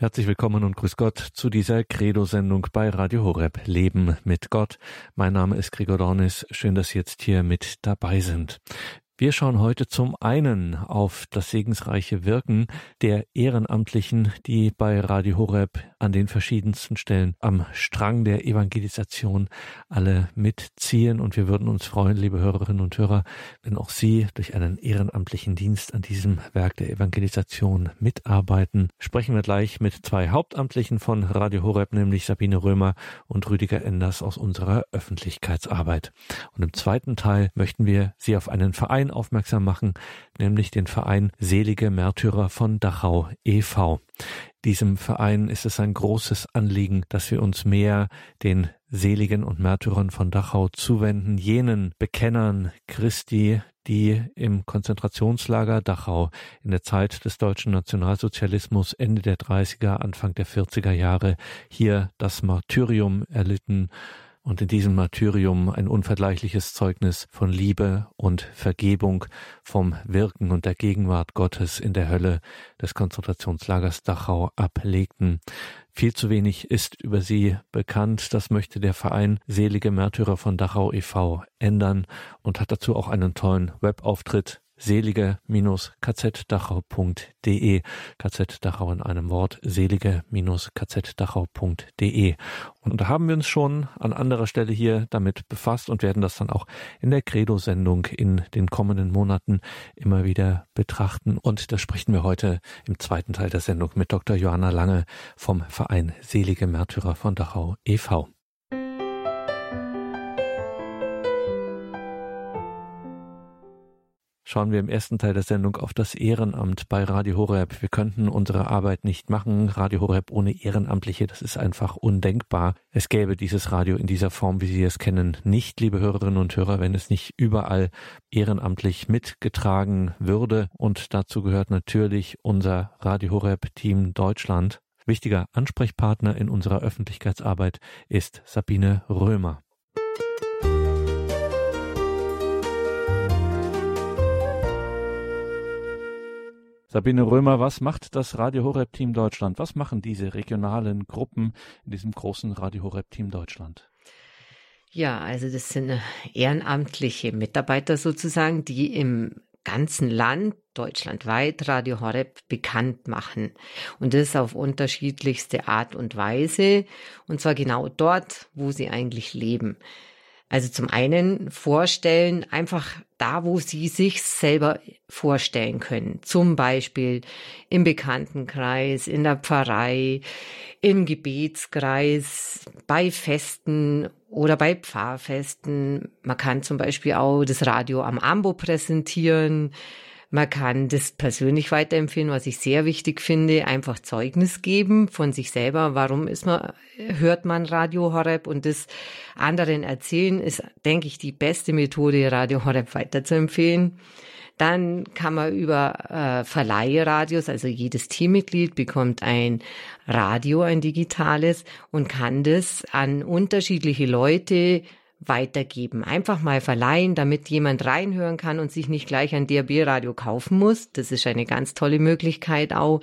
Herzlich willkommen und grüß Gott zu dieser Credo-Sendung bei Radio Horeb Leben mit Gott. Mein Name ist Gregor Dornis. Schön, dass Sie jetzt hier mit dabei sind. Wir schauen heute zum einen auf das segensreiche Wirken der Ehrenamtlichen, die bei Radio Horeb an den verschiedensten Stellen am Strang der Evangelisation alle mitziehen. Und wir würden uns freuen, liebe Hörerinnen und Hörer, wenn auch Sie durch einen ehrenamtlichen Dienst an diesem Werk der Evangelisation mitarbeiten. Sprechen wir gleich mit zwei Hauptamtlichen von Radio Horeb, nämlich Sabine Römer und Rüdiger Enders aus unserer Öffentlichkeitsarbeit. Und im zweiten Teil möchten wir Sie auf einen Verein aufmerksam machen, nämlich den Verein Selige Märtyrer von Dachau e.V. Diesem Verein ist es ein großes Anliegen, dass wir uns mehr den Seligen und Märtyrern von Dachau zuwenden, jenen Bekennern Christi, die im Konzentrationslager Dachau in der Zeit des deutschen Nationalsozialismus Ende der 30er, Anfang der 40er Jahre hier das Martyrium erlitten und in diesem Martyrium ein unvergleichliches Zeugnis von Liebe und Vergebung vom Wirken und der Gegenwart Gottes in der Hölle des Konzentrationslagers Dachau ablegten. Viel zu wenig ist über sie bekannt. Das möchte der Verein Selige Märtyrer von Dachau e.V. ändern und hat dazu auch einen tollen Webauftritt selige-kzdachau.de. KZ Dachau in einem Wort, selige-kzdachau.de. Und da haben wir uns schon an anderer Stelle hier damit befasst und werden das dann auch in der Credo-Sendung in den kommenden Monaten immer wieder betrachten. Und da sprechen wir heute im zweiten Teil der Sendung mit Dr. Johanna Lange vom Verein Selige Märtyrer von Dachau e.V. schauen wir im ersten Teil der Sendung auf das Ehrenamt bei Radio Horeb. Wir könnten unsere Arbeit nicht machen. Radio Horeb ohne Ehrenamtliche, das ist einfach undenkbar. Es gäbe dieses Radio in dieser Form, wie Sie es kennen, nicht, liebe Hörerinnen und Hörer, wenn es nicht überall ehrenamtlich mitgetragen würde. Und dazu gehört natürlich unser Radio Horeb Team Deutschland. Wichtiger Ansprechpartner in unserer Öffentlichkeitsarbeit ist Sabine Römer. Sabine Römer, was macht das Radio Horeb Team Deutschland? Was machen diese regionalen Gruppen in diesem großen Radio Horeb Team Deutschland? Ja, also das sind ehrenamtliche Mitarbeiter sozusagen, die im ganzen Land, deutschlandweit, Radio Horeb bekannt machen. Und das auf unterschiedlichste Art und Weise. Und zwar genau dort, wo sie eigentlich leben. Also zum einen vorstellen, einfach da, wo Sie sich selber vorstellen können. Zum Beispiel im Bekanntenkreis, in der Pfarrei, im Gebetskreis, bei Festen oder bei Pfarrfesten. Man kann zum Beispiel auch das Radio am Ambo präsentieren. Man kann das persönlich weiterempfehlen, was ich sehr wichtig finde, einfach Zeugnis geben von sich selber. Warum ist man, hört man Radio Horeb und das anderen erzählen ist, denke ich, die beste Methode, Radio Horeb weiterzuempfehlen. Dann kann man über äh, Verleiheradios, also jedes Teammitglied bekommt ein Radio, ein digitales und kann das an unterschiedliche Leute weitergeben. Einfach mal verleihen, damit jemand reinhören kann und sich nicht gleich ein DRB-Radio kaufen muss. Das ist eine ganz tolle Möglichkeit auch.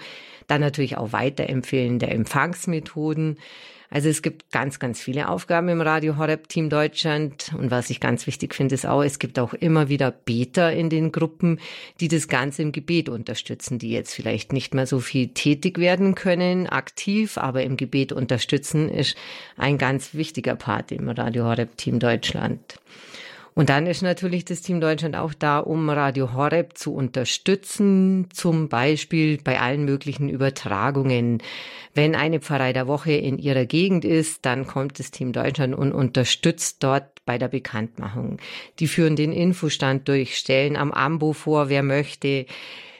Dann natürlich auch weiterempfehlen der Empfangsmethoden. Also es gibt ganz, ganz viele Aufgaben im Radio Horeb Team Deutschland. Und was ich ganz wichtig finde, ist auch, es gibt auch immer wieder Beter in den Gruppen, die das Ganze im Gebet unterstützen, die jetzt vielleicht nicht mehr so viel tätig werden können, aktiv, aber im Gebet unterstützen ist ein ganz wichtiger Part im Radio Horeb Team Deutschland. Und dann ist natürlich das Team Deutschland auch da, um Radio Horeb zu unterstützen, zum Beispiel bei allen möglichen Übertragungen. Wenn eine Pfarrei der Woche in ihrer Gegend ist, dann kommt das Team Deutschland und unterstützt dort bei der Bekanntmachung. Die führen den Infostand durch, stellen am Ambo vor, wer möchte.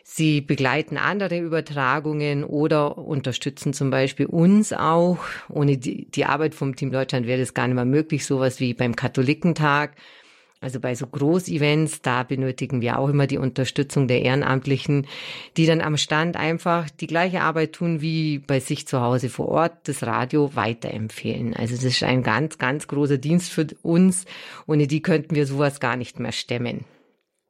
Sie begleiten andere Übertragungen oder unterstützen zum Beispiel uns auch. Ohne die, die Arbeit vom Team Deutschland wäre das gar nicht mehr möglich. Sowas wie beim Katholikentag also bei so Großevents, da benötigen wir auch immer die Unterstützung der Ehrenamtlichen, die dann am Stand einfach die gleiche Arbeit tun wie bei sich zu Hause vor Ort, das Radio weiterempfehlen. Also das ist ein ganz, ganz großer Dienst für uns. Ohne die könnten wir sowas gar nicht mehr stemmen.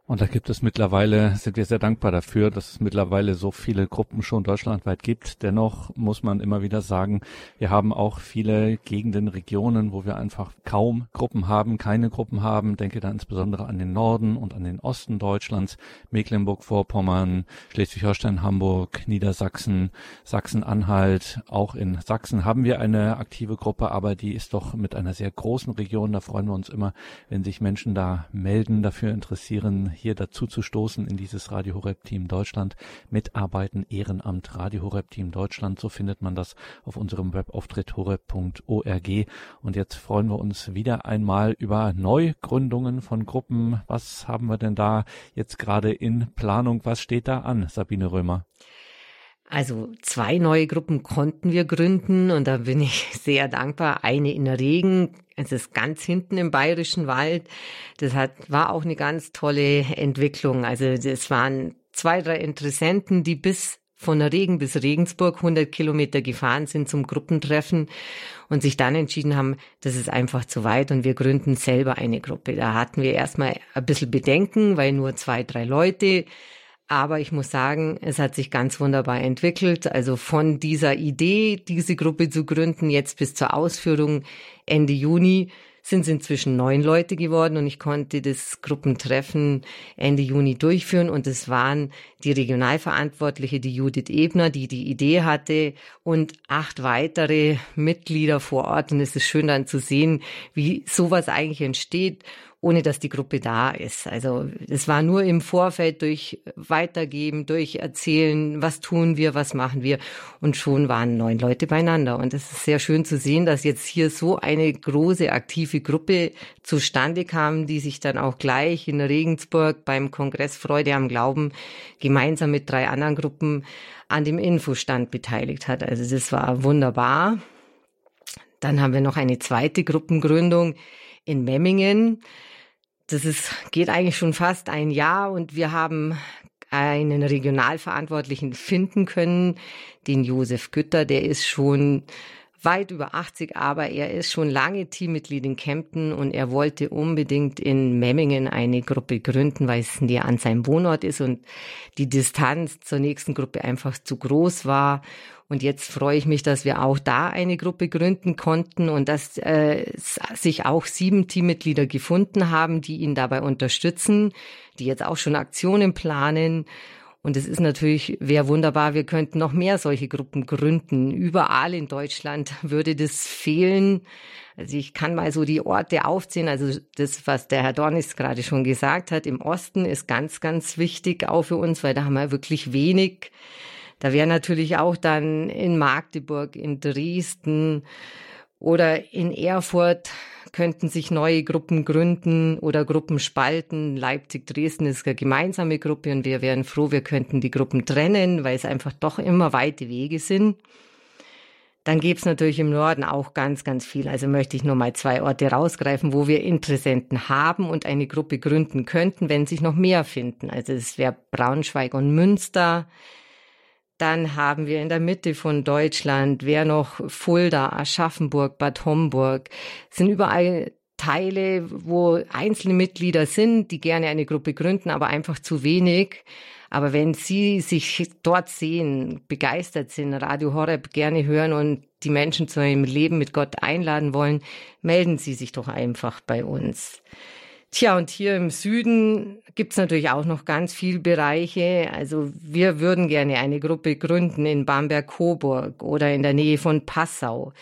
Und da gibt es mittlerweile, sind wir sehr dankbar dafür, dass es mittlerweile so viele Gruppen schon deutschlandweit gibt. Dennoch muss man immer wieder sagen, wir haben auch viele Gegenden, Regionen, wo wir einfach kaum Gruppen haben, keine Gruppen haben. Denke da insbesondere an den Norden und an den Osten Deutschlands, Mecklenburg-Vorpommern, Schleswig-Holstein, Hamburg, Niedersachsen, Sachsen-Anhalt. Auch in Sachsen haben wir eine aktive Gruppe, aber die ist doch mit einer sehr großen Region. Da freuen wir uns immer, wenn sich Menschen da melden, dafür interessieren, hier dazu zu stoßen in dieses Radio Horeb Team Deutschland. Mitarbeiten Ehrenamt Radio Horeb Team Deutschland. So findet man das auf unserem Webauftritt horeb.org. Und jetzt freuen wir uns wieder einmal über Neugründungen von Gruppen. Was haben wir denn da jetzt gerade in Planung? Was steht da an, Sabine Römer? Also zwei neue Gruppen konnten wir gründen und da bin ich sehr dankbar. Eine in der Regen, es ist ganz hinten im Bayerischen Wald. Das hat, war auch eine ganz tolle Entwicklung. Also das waren zwei, drei Interessenten, die bis von der Regen bis Regensburg 100 Kilometer gefahren sind zum Gruppentreffen und sich dann entschieden haben, das ist einfach zu weit und wir gründen selber eine Gruppe. Da hatten wir erstmal ein bisschen Bedenken, weil nur zwei, drei Leute aber ich muss sagen, es hat sich ganz wunderbar entwickelt. Also von dieser Idee, diese Gruppe zu gründen, jetzt bis zur Ausführung Ende Juni sind es inzwischen neun Leute geworden und ich konnte das Gruppentreffen Ende Juni durchführen und es waren die Regionalverantwortliche, die Judith Ebner, die die Idee hatte und acht weitere Mitglieder vor Ort und es ist schön dann zu sehen, wie sowas eigentlich entsteht ohne dass die Gruppe da ist. Also es war nur im Vorfeld durch Weitergeben, durch Erzählen, was tun wir, was machen wir. Und schon waren neun Leute beieinander. Und es ist sehr schön zu sehen, dass jetzt hier so eine große aktive Gruppe zustande kam, die sich dann auch gleich in Regensburg beim Kongress Freude am Glauben gemeinsam mit drei anderen Gruppen an dem Infostand beteiligt hat. Also das war wunderbar. Dann haben wir noch eine zweite Gruppengründung in Memmingen. Das ist, geht eigentlich schon fast ein Jahr und wir haben einen Regionalverantwortlichen finden können, den Josef Gütter, der ist schon weit über 80, aber er ist schon lange Teammitglied in Kempten und er wollte unbedingt in Memmingen eine Gruppe gründen, weil es näher an seinem Wohnort ist und die Distanz zur nächsten Gruppe einfach zu groß war. Und jetzt freue ich mich, dass wir auch da eine Gruppe gründen konnten und dass äh, sich auch sieben Teammitglieder gefunden haben, die ihn dabei unterstützen, die jetzt auch schon Aktionen planen. Und es ist natürlich, wäre wunderbar, wir könnten noch mehr solche Gruppen gründen. Überall in Deutschland würde das fehlen. Also ich kann mal so die Orte aufzählen. Also das, was der Herr Dornis gerade schon gesagt hat, im Osten ist ganz, ganz wichtig auch für uns, weil da haben wir wirklich wenig. Da wäre natürlich auch dann in Magdeburg, in Dresden oder in Erfurt könnten sich neue Gruppen gründen oder Gruppen spalten. Leipzig, Dresden ist eine gemeinsame Gruppe und wir wären froh, wir könnten die Gruppen trennen, weil es einfach doch immer weite Wege sind. Dann gäbe es natürlich im Norden auch ganz, ganz viel. Also möchte ich nur mal zwei Orte rausgreifen, wo wir Interessenten haben und eine Gruppe gründen könnten, wenn sich noch mehr finden. Also es wäre Braunschweig und Münster, dann haben wir in der Mitte von Deutschland, wer noch Fulda, Aschaffenburg, Bad Homburg, sind überall Teile, wo einzelne Mitglieder sind, die gerne eine Gruppe gründen, aber einfach zu wenig. Aber wenn Sie sich dort sehen, begeistert sind, Radio Horeb gerne hören und die Menschen zu einem Leben mit Gott einladen wollen, melden Sie sich doch einfach bei uns. Tja, und hier im Süden gibt's natürlich auch noch ganz viel Bereiche. Also wir würden gerne eine Gruppe gründen in Bamberg-Coburg oder in der Nähe von Passau,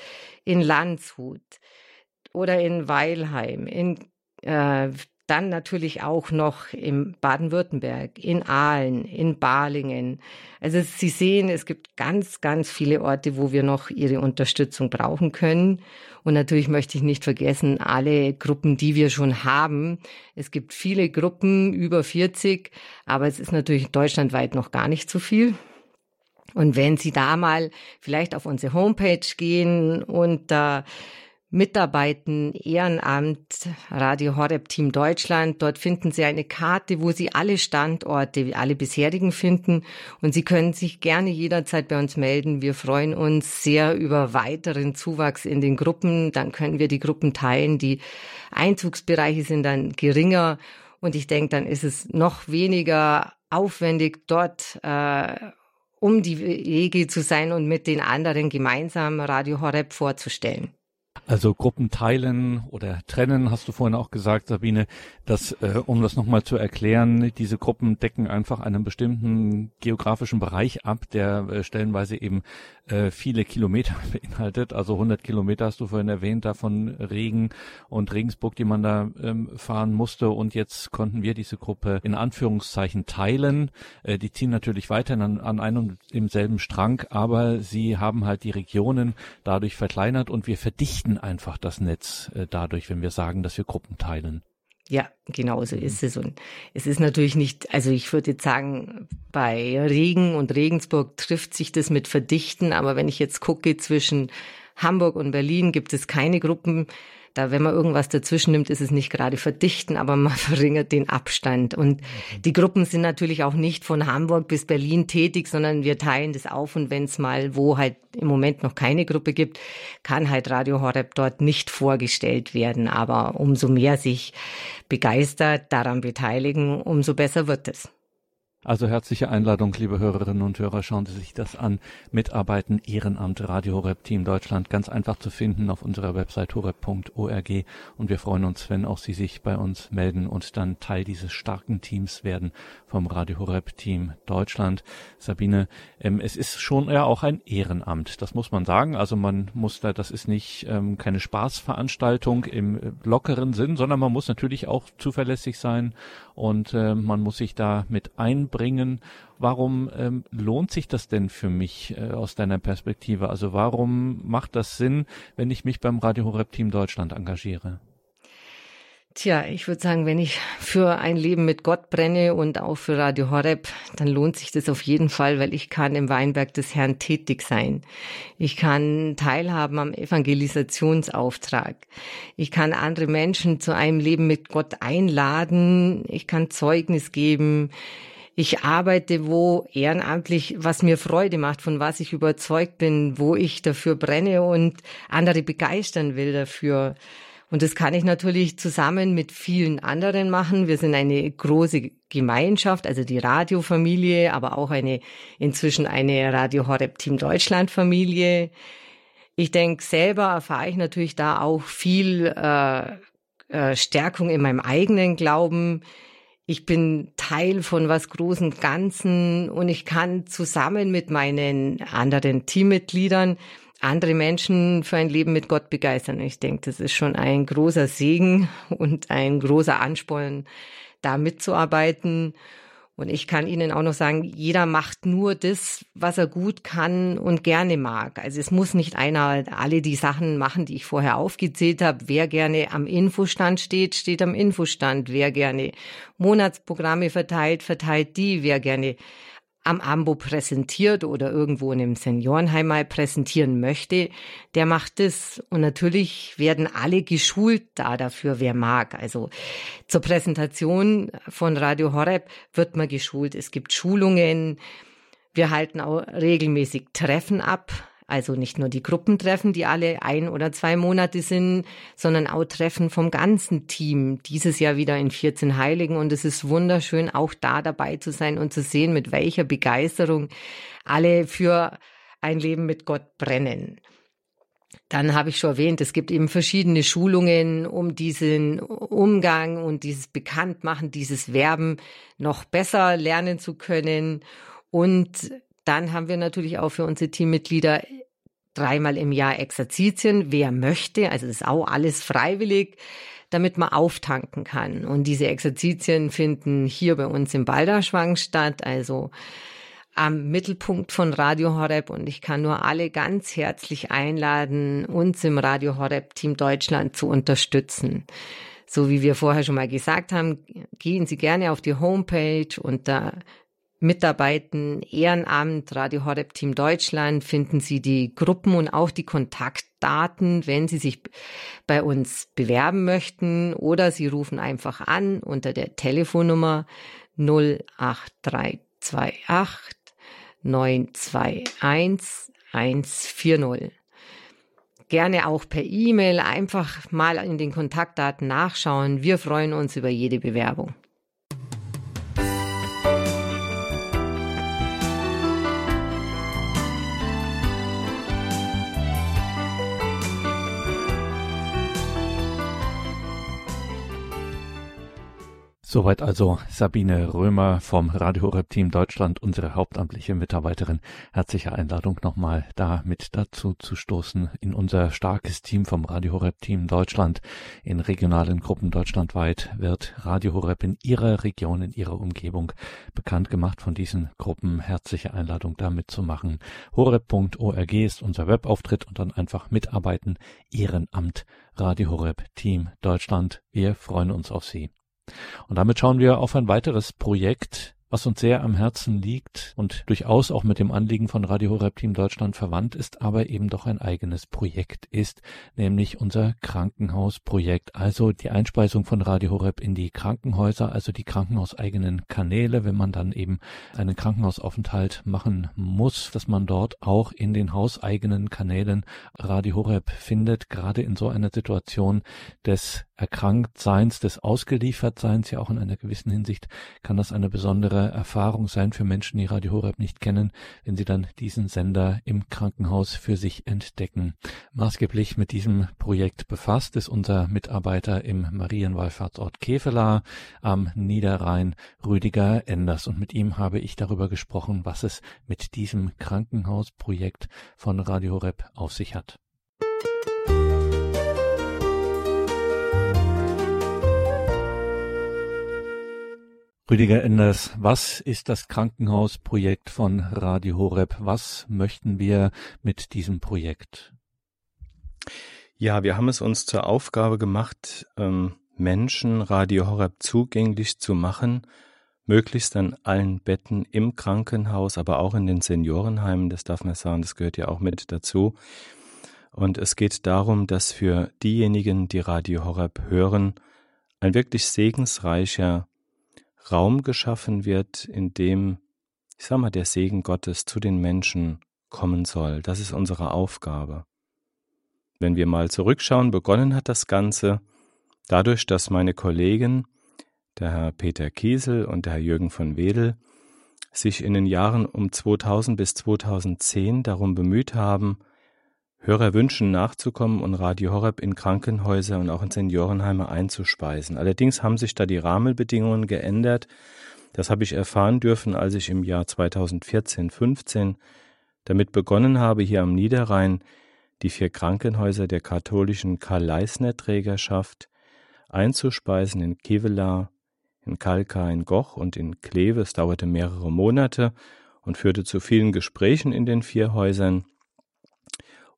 in Landshut oder in Weilheim, in äh, dann natürlich auch noch im Baden-Württemberg, in Aalen, in Balingen. Also Sie sehen, es gibt ganz, ganz viele Orte, wo wir noch Ihre Unterstützung brauchen können. Und natürlich möchte ich nicht vergessen, alle Gruppen, die wir schon haben. Es gibt viele Gruppen, über 40, aber es ist natürlich deutschlandweit noch gar nicht so viel. Und wenn Sie da mal vielleicht auf unsere Homepage gehen und da äh, mitarbeiten, Ehrenamt, Radio Horeb Team Deutschland. Dort finden Sie eine Karte, wo Sie alle Standorte, alle bisherigen finden. Und Sie können sich gerne jederzeit bei uns melden. Wir freuen uns sehr über weiteren Zuwachs in den Gruppen. Dann können wir die Gruppen teilen. Die Einzugsbereiche sind dann geringer Und ich denke, dann ist es noch weniger aufwendig, dort äh, um die Wege zu sein und mit den anderen gemeinsam Radio Horeb vorzustellen. Also Gruppen teilen oder trennen, hast du vorhin auch gesagt, Sabine, dass, äh, um das nochmal zu erklären, diese Gruppen decken einfach einen bestimmten geografischen Bereich ab, der äh, stellenweise eben äh, viele Kilometer beinhaltet. Also 100 Kilometer hast du vorhin erwähnt, davon Regen und Regensburg, die man da ähm, fahren musste. Und jetzt konnten wir diese Gruppe in Anführungszeichen teilen. Äh, die ziehen natürlich weiterhin an, an einem und demselben Strang, aber sie haben halt die Regionen dadurch verkleinert und wir verdichten einfach das Netz äh, dadurch, wenn wir sagen, dass wir Gruppen teilen. Ja, genau so ist es. Und es ist natürlich nicht, also ich würde jetzt sagen, bei Regen und Regensburg trifft sich das mit Verdichten, aber wenn ich jetzt gucke zwischen Hamburg und Berlin gibt es keine Gruppen, da, wenn man irgendwas dazwischen nimmt, ist es nicht gerade verdichten, aber man verringert den Abstand. Und die Gruppen sind natürlich auch nicht von Hamburg bis Berlin tätig, sondern wir teilen das auf. Und wenn es mal, wo halt im Moment noch keine Gruppe gibt, kann halt Radio Horeb dort nicht vorgestellt werden. Aber umso mehr sich begeistert daran beteiligen, umso besser wird es. Also herzliche Einladung, liebe Hörerinnen und Hörer, schauen Sie sich das an. Mitarbeiten Ehrenamt Radio Horeb Team Deutschland ganz einfach zu finden auf unserer Website horeb.org und wir freuen uns, wenn auch Sie sich bei uns melden und dann Teil dieses starken Teams werden vom Radio Horeb Team Deutschland. Sabine, ähm, es ist schon ja auch ein Ehrenamt, das muss man sagen. Also man muss da, das ist nicht ähm, keine Spaßveranstaltung im äh, lockeren Sinn, sondern man muss natürlich auch zuverlässig sein und äh, man muss sich da mit einbringen. Warum ähm, lohnt sich das denn für mich äh, aus deiner Perspektive? Also warum macht das Sinn, wenn ich mich beim Radio Horeb Team Deutschland engagiere? Tja, ich würde sagen, wenn ich für ein Leben mit Gott brenne und auch für Radio Horeb, dann lohnt sich das auf jeden Fall, weil ich kann im Weinberg des Herrn tätig sein. Ich kann teilhaben am Evangelisationsauftrag. Ich kann andere Menschen zu einem Leben mit Gott einladen. Ich kann Zeugnis geben. Ich arbeite wo ehrenamtlich, was mir Freude macht, von was ich überzeugt bin, wo ich dafür brenne und andere begeistern will dafür. Und das kann ich natürlich zusammen mit vielen anderen machen. Wir sind eine große Gemeinschaft, also die Radiofamilie, aber auch eine inzwischen eine Radio Horeb Team Deutschland Familie. Ich denke, selber erfahre ich natürlich da auch viel äh, äh, Stärkung in meinem eigenen Glauben. Ich bin Teil von was großen Ganzen und ich kann zusammen mit meinen anderen Teammitgliedern andere Menschen für ein Leben mit Gott begeistern. Ich denke, das ist schon ein großer Segen und ein großer Ansporn, da mitzuarbeiten. Und ich kann Ihnen auch noch sagen, jeder macht nur das, was er gut kann und gerne mag. Also es muss nicht einer alle die Sachen machen, die ich vorher aufgezählt habe. Wer gerne am Infostand steht, steht am Infostand. Wer gerne Monatsprogramme verteilt, verteilt die. Wer gerne am Ambo präsentiert oder irgendwo in einem Seniorenheim mal präsentieren möchte, der macht es. Und natürlich werden alle geschult da dafür, wer mag. Also zur Präsentation von Radio Horeb wird man geschult. Es gibt Schulungen. Wir halten auch regelmäßig Treffen ab also nicht nur die Gruppentreffen, die alle ein oder zwei Monate sind, sondern auch Treffen vom ganzen Team. Dieses Jahr wieder in 14 Heiligen. Und es ist wunderschön, auch da dabei zu sein und zu sehen, mit welcher Begeisterung alle für ein Leben mit Gott brennen. Dann habe ich schon erwähnt, es gibt eben verschiedene Schulungen, um diesen Umgang und dieses Bekanntmachen, dieses Werben noch besser lernen zu können. Und dann haben wir natürlich auch für unsere Teammitglieder dreimal im Jahr Exerzitien, wer möchte. Also das ist auch alles freiwillig, damit man auftanken kann. Und diese Exerzitien finden hier bei uns im Balderschwang statt, also am Mittelpunkt von Radio Horeb. Und ich kann nur alle ganz herzlich einladen, uns im Radio Horeb Team Deutschland zu unterstützen. So wie wir vorher schon mal gesagt haben, gehen Sie gerne auf die Homepage unter Mitarbeiten, Ehrenamt, Radio Horeb Team Deutschland finden Sie die Gruppen und auch die Kontaktdaten, wenn Sie sich bei uns bewerben möchten oder Sie rufen einfach an unter der Telefonnummer 08328 921 140. Gerne auch per E-Mail einfach mal in den Kontaktdaten nachschauen. Wir freuen uns über jede Bewerbung. Soweit also Sabine Römer vom Radio Horeb Team Deutschland, unsere hauptamtliche Mitarbeiterin. Herzliche Einladung nochmal da mit dazu zu stoßen in unser starkes Team vom Radio Horeb Team Deutschland. In regionalen Gruppen deutschlandweit wird Radio Horeb in ihrer Region, in ihrer Umgebung bekannt gemacht von diesen Gruppen. Herzliche Einladung da mitzumachen. horeb.org ist unser Webauftritt und dann einfach mitarbeiten. Ehrenamt Radio Horeb Team Deutschland. Wir freuen uns auf Sie. Und damit schauen wir auf ein weiteres Projekt, was uns sehr am Herzen liegt und durchaus auch mit dem Anliegen von Radio Horeb Team Deutschland verwandt ist, aber eben doch ein eigenes Projekt ist, nämlich unser Krankenhausprojekt, also die Einspeisung von Radio Horeb in die Krankenhäuser, also die krankenhauseigenen Kanäle, wenn man dann eben einen Krankenhausaufenthalt machen muss, dass man dort auch in den hauseigenen Kanälen Radio Horeb findet, gerade in so einer Situation des Erkranktseins, des Ausgeliefertseins, ja auch in einer gewissen Hinsicht kann das eine besondere Erfahrung sein für Menschen, die Radio Horeb nicht kennen, wenn sie dann diesen Sender im Krankenhaus für sich entdecken. Maßgeblich mit diesem Projekt befasst ist unser Mitarbeiter im Marienwallfahrtsort Kevela am Niederrhein, Rüdiger Enders. Und mit ihm habe ich darüber gesprochen, was es mit diesem Krankenhausprojekt von Radio Horeb auf sich hat. Rüdiger Enders, was ist das Krankenhausprojekt von Radio Horeb? Was möchten wir mit diesem Projekt? Ja, wir haben es uns zur Aufgabe gemacht, ähm, Menschen Radio Horeb zugänglich zu machen, möglichst an allen Betten im Krankenhaus, aber auch in den Seniorenheimen, das darf man sagen, das gehört ja auch mit dazu. Und es geht darum, dass für diejenigen, die Radio Horeb hören, ein wirklich segensreicher Raum geschaffen wird, in dem, ich sag mal, der Segen Gottes zu den Menschen kommen soll. Das ist unsere Aufgabe. Wenn wir mal zurückschauen, begonnen hat das Ganze dadurch, dass meine Kollegen, der Herr Peter Kiesel und der Herr Jürgen von Wedel, sich in den Jahren um 2000 bis 2010 darum bemüht haben, Hörerwünschen nachzukommen und Radio Horeb in Krankenhäuser und auch in Seniorenheime einzuspeisen. Allerdings haben sich da die Rahmenbedingungen geändert. Das habe ich erfahren dürfen, als ich im Jahr 2014, 15 damit begonnen habe, hier am Niederrhein die vier Krankenhäuser der katholischen Karl-Leisner-Trägerschaft einzuspeisen in Kevela, in Kalka, in Goch und in Kleve. Es dauerte mehrere Monate und führte zu vielen Gesprächen in den vier Häusern.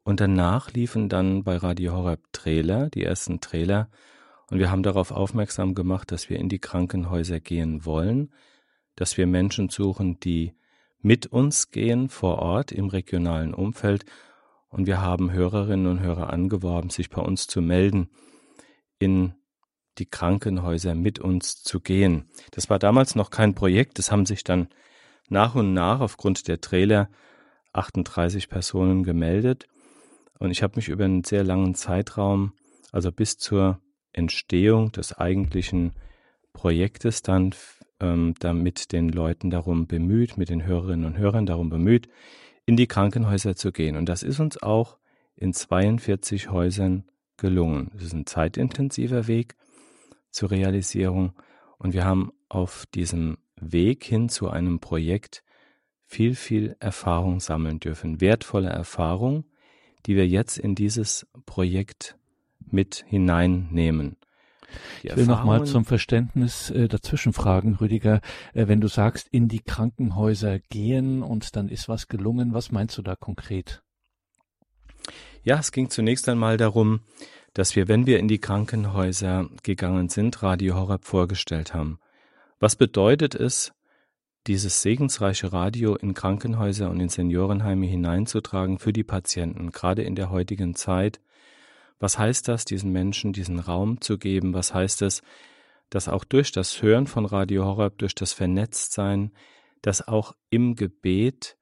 Und danach liefen dann bei Radio Horeb Trailer, die ersten Trailer, und wir haben darauf aufmerksam gemacht, dass wir in die Krankenhäuser gehen wollen, dass wir Menschen suchen, die mit uns gehen vor Ort im regionalen Umfeld, und wir haben Hörerinnen und Hörer angeworben, sich bei uns zu melden, in die Krankenhäuser mit uns zu gehen. Das war damals noch kein Projekt, es haben sich dann nach und nach aufgrund der Trailer 38 Personen gemeldet und ich habe mich über einen sehr langen Zeitraum, also bis zur Entstehung des eigentlichen Projektes dann ähm, damit den Leuten darum bemüht, mit den Hörerinnen und Hörern darum bemüht, in die Krankenhäuser zu gehen. Und das ist uns auch in 42 Häusern gelungen. Es ist ein zeitintensiver Weg zur Realisierung und wir haben auf diesem Weg hin zu einem Projekt viel, viel Erfahrung sammeln dürfen, wertvolle Erfahrung, die wir jetzt in dieses Projekt mit hineinnehmen. ich will noch mal zum Verständnis äh, dazwischen fragen, Rüdiger. Äh, wenn du sagst, in die Krankenhäuser gehen und dann ist was gelungen, was meinst du da konkret? Ja, es ging zunächst einmal darum, dass wir, wenn wir in die Krankenhäuser gegangen sind, Radio Horeb vorgestellt haben. Was bedeutet es, dieses segensreiche Radio in Krankenhäuser und in Seniorenheime hineinzutragen für die Patienten, gerade in der heutigen Zeit. Was heißt das, diesen Menschen diesen Raum zu geben? Was heißt es, dass auch durch das Hören von Radio Horeb, durch das Vernetztsein, dass auch im Gebet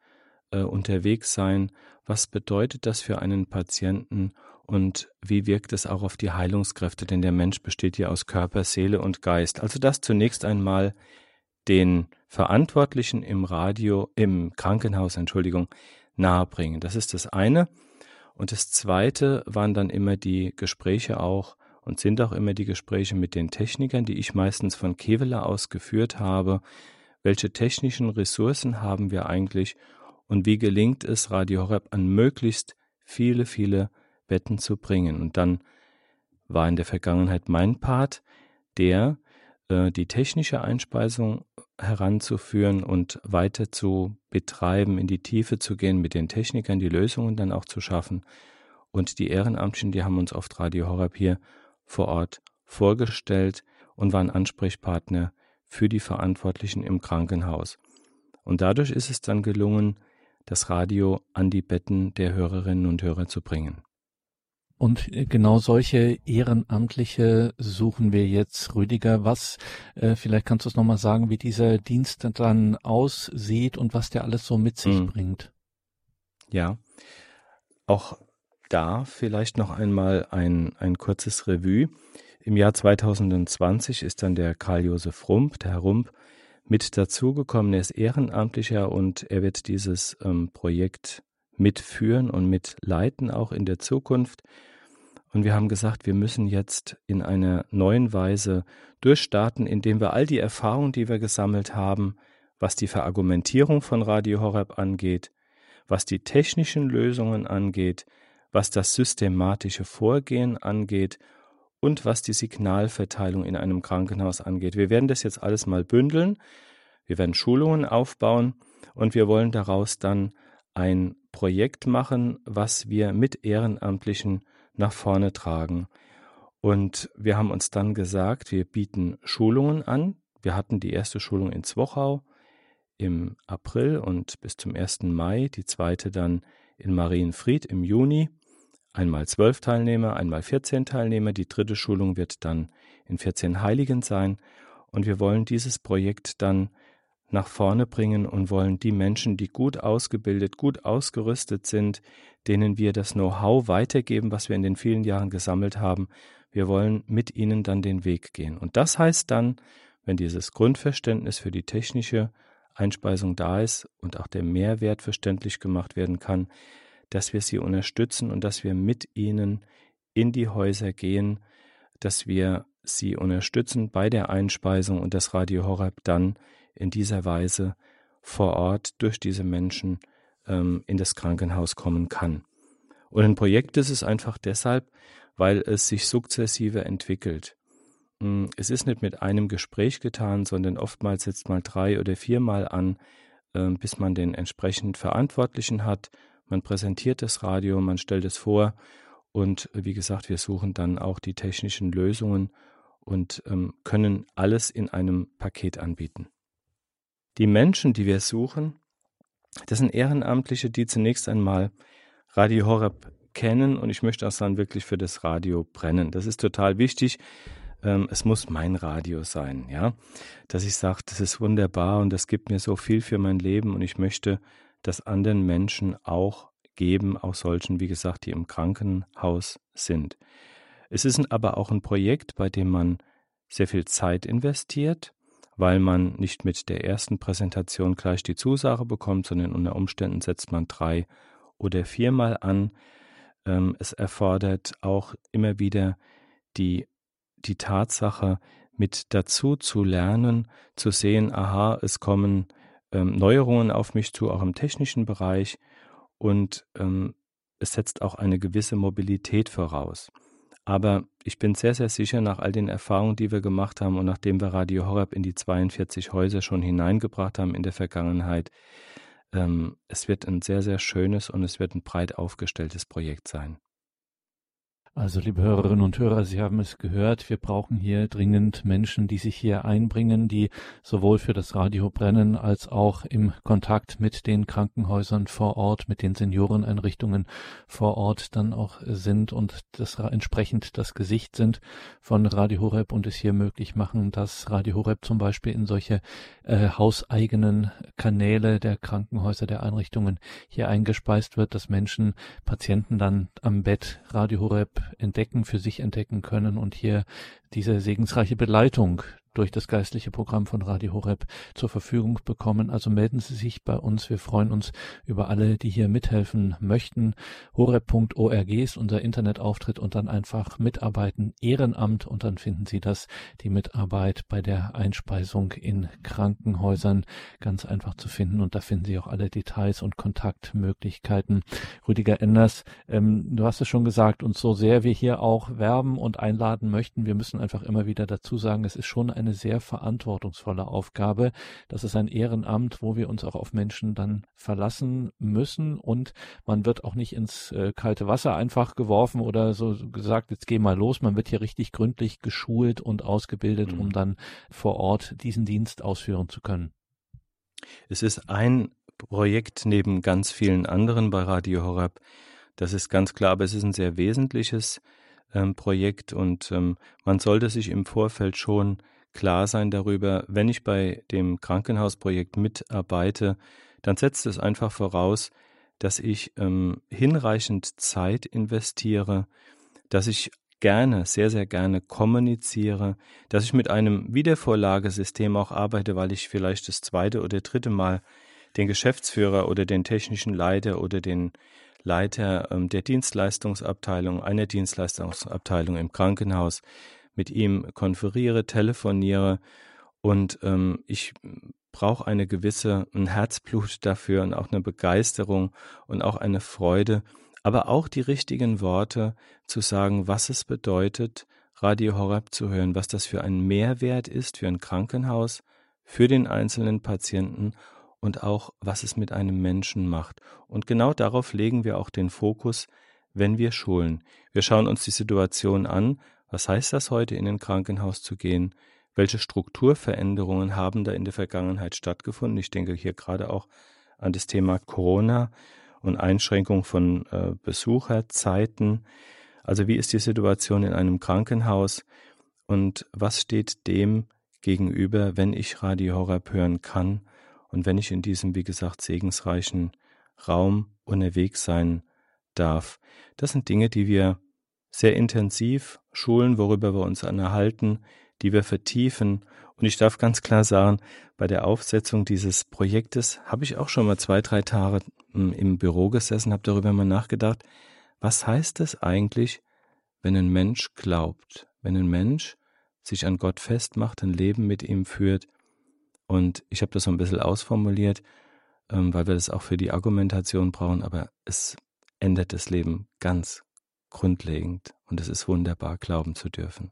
äh, unterwegs sein, was bedeutet das für einen Patienten und wie wirkt es auch auf die Heilungskräfte, denn der Mensch besteht ja aus Körper, Seele und Geist. Also das zunächst einmal den Verantwortlichen im Radio, im Krankenhaus, Entschuldigung, nahebringen. Das ist das eine. Und das zweite waren dann immer die Gespräche auch und sind auch immer die Gespräche mit den Technikern, die ich meistens von Kevela aus geführt habe. Welche technischen Ressourcen haben wir eigentlich und wie gelingt es, Radio Horeb an möglichst viele, viele Betten zu bringen? Und dann war in der Vergangenheit mein Part, der äh, die technische Einspeisung heranzuführen und weiter zu betreiben, in die Tiefe zu gehen, mit den Technikern die Lösungen dann auch zu schaffen. Und die Ehrenamtlichen, die haben uns oft Radio Horeb hier vor Ort vorgestellt und waren Ansprechpartner für die Verantwortlichen im Krankenhaus. Und dadurch ist es dann gelungen, das Radio an die Betten der Hörerinnen und Hörer zu bringen. Und äh, genau solche Ehrenamtliche suchen wir jetzt, Rüdiger. Was, äh, vielleicht kannst du es nochmal sagen, wie dieser Dienst dann aussieht und was der alles so mit sich mhm. bringt. Ja, auch da vielleicht noch einmal ein, ein kurzes Revue. Im Jahr 2020 ist dann der Karl-Josef Rump, der Herr Rump, mit dazugekommen. Er ist Ehrenamtlicher und er wird dieses ähm, Projekt mitführen und mitleiten, auch in der Zukunft. Und wir haben gesagt, wir müssen jetzt in einer neuen Weise durchstarten, indem wir all die Erfahrungen, die wir gesammelt haben, was die Verargumentierung von Radio Horeb angeht, was die technischen Lösungen angeht, was das systematische Vorgehen angeht und was die Signalverteilung in einem Krankenhaus angeht. Wir werden das jetzt alles mal bündeln, wir werden Schulungen aufbauen und wir wollen daraus dann ein Projekt machen, was wir mit Ehrenamtlichen nach vorne tragen. Und wir haben uns dann gesagt, wir bieten Schulungen an. Wir hatten die erste Schulung in Zwochau im April und bis zum 1. Mai, die zweite dann in Marienfried im Juni. Einmal zwölf Teilnehmer, einmal 14 Teilnehmer. Die dritte Schulung wird dann in 14 Heiligen sein. Und wir wollen dieses Projekt dann nach vorne bringen und wollen die Menschen, die gut ausgebildet, gut ausgerüstet sind, denen wir das Know-how weitergeben, was wir in den vielen Jahren gesammelt haben, wir wollen mit ihnen dann den Weg gehen. Und das heißt dann, wenn dieses Grundverständnis für die technische Einspeisung da ist und auch der Mehrwert verständlich gemacht werden kann, dass wir sie unterstützen und dass wir mit ihnen in die Häuser gehen, dass wir sie unterstützen bei der Einspeisung und das Radio Horeb dann in dieser Weise vor Ort durch diese Menschen ähm, in das Krankenhaus kommen kann. Und ein Projekt ist es einfach deshalb, weil es sich sukzessive entwickelt. Hm, es ist nicht mit einem Gespräch getan, sondern oftmals setzt man drei oder viermal an, äh, bis man den entsprechend Verantwortlichen hat. Man präsentiert das Radio, man stellt es vor und wie gesagt, wir suchen dann auch die technischen Lösungen und ähm, können alles in einem Paket anbieten. Die Menschen, die wir suchen, das sind Ehrenamtliche, die zunächst einmal Radio Horeb kennen und ich möchte auch sagen, wirklich für das Radio brennen. Das ist total wichtig. Ähm, es muss mein Radio sein, ja. Dass ich sage, das ist wunderbar und das gibt mir so viel für mein Leben und ich möchte das anderen Menschen auch geben, auch solchen, wie gesagt, die im Krankenhaus sind. Es ist aber auch ein Projekt, bei dem man sehr viel Zeit investiert, weil man nicht mit der ersten Präsentation gleich die Zusage bekommt, sondern unter Umständen setzt man drei oder viermal an. Ähm, es erfordert auch immer wieder die, die Tatsache, mit dazu zu lernen, zu sehen, aha, es kommen ähm, Neuerungen auf mich zu, auch im technischen Bereich und ähm, es setzt auch eine gewisse Mobilität voraus. Aber ich bin sehr, sehr sicher, nach all den Erfahrungen, die wir gemacht haben und nachdem wir Radio Horeb in die 42 Häuser schon hineingebracht haben in der Vergangenheit, ähm, es wird ein sehr, sehr schönes und es wird ein breit aufgestelltes Projekt sein. Also, liebe Hörerinnen und Hörer, Sie haben es gehört, wir brauchen hier dringend Menschen, die sich hier einbringen, die sowohl für das Radio brennen als auch im Kontakt mit den Krankenhäusern vor Ort, mit den Senioreneinrichtungen vor Ort dann auch sind und das entsprechend das Gesicht sind von Radio Horeb und es hier möglich machen, dass Radio Horeb zum Beispiel in solche äh, hauseigenen Kanäle der Krankenhäuser, der Einrichtungen hier eingespeist wird, dass Menschen, Patienten dann am Bett Radio Horeb entdecken, für sich entdecken können und hier diese segensreiche Begleitung durch das geistliche Programm von Radio Horeb zur Verfügung bekommen. Also melden Sie sich bei uns. Wir freuen uns über alle, die hier mithelfen möchten. horeb.org ist unser Internetauftritt und dann einfach mitarbeiten, Ehrenamt und dann finden Sie das, die Mitarbeit bei der Einspeisung in Krankenhäusern ganz einfach zu finden und da finden Sie auch alle Details und Kontaktmöglichkeiten. Rüdiger Enders, ähm, du hast es schon gesagt, und so sehr wir hier auch werben und einladen möchten, wir müssen einfach immer wieder dazu sagen, es ist schon eine sehr verantwortungsvolle Aufgabe. Das ist ein Ehrenamt, wo wir uns auch auf Menschen dann verlassen müssen und man wird auch nicht ins äh, kalte Wasser einfach geworfen oder so gesagt, jetzt geh mal los. Man wird hier richtig gründlich geschult und ausgebildet, mhm. um dann vor Ort diesen Dienst ausführen zu können. Es ist ein Projekt neben ganz vielen anderen bei Radio Horab. Das ist ganz klar, aber es ist ein sehr wesentliches ähm, Projekt und ähm, man sollte sich im Vorfeld schon klar sein darüber, wenn ich bei dem Krankenhausprojekt mitarbeite, dann setzt es einfach voraus, dass ich ähm, hinreichend Zeit investiere, dass ich gerne, sehr, sehr gerne kommuniziere, dass ich mit einem Wiedervorlagesystem auch arbeite, weil ich vielleicht das zweite oder dritte Mal den Geschäftsführer oder den technischen Leiter oder den Leiter ähm, der Dienstleistungsabteilung, einer Dienstleistungsabteilung im Krankenhaus mit ihm konferiere, telefoniere und ähm, ich brauche eine gewisse ein Herzblut dafür und auch eine Begeisterung und auch eine Freude, aber auch die richtigen Worte zu sagen, was es bedeutet, Radio Horab zu hören, was das für ein Mehrwert ist für ein Krankenhaus, für den einzelnen Patienten und auch, was es mit einem Menschen macht. Und genau darauf legen wir auch den Fokus, wenn wir schulen. Wir schauen uns die Situation an, was heißt das heute in ein Krankenhaus zu gehen? Welche Strukturveränderungen haben da in der Vergangenheit stattgefunden? Ich denke hier gerade auch an das Thema Corona und Einschränkung von äh, Besucherzeiten. Also wie ist die Situation in einem Krankenhaus und was steht dem gegenüber, wenn ich Radio Horab hören kann und wenn ich in diesem, wie gesagt, segensreichen Raum unterwegs sein darf. Das sind Dinge, die wir sehr intensiv schulen, worüber wir uns erhalten, die wir vertiefen. Und ich darf ganz klar sagen, bei der Aufsetzung dieses Projektes habe ich auch schon mal zwei, drei Tage hm, im Büro gesessen, habe darüber mal nachgedacht, was heißt es eigentlich, wenn ein Mensch glaubt, wenn ein Mensch sich an Gott festmacht, ein Leben mit ihm führt, und ich habe das so ein bisschen ausformuliert, ähm, weil wir das auch für die Argumentation brauchen, aber es ändert das Leben ganz grundlegend und es ist wunderbar, glauben zu dürfen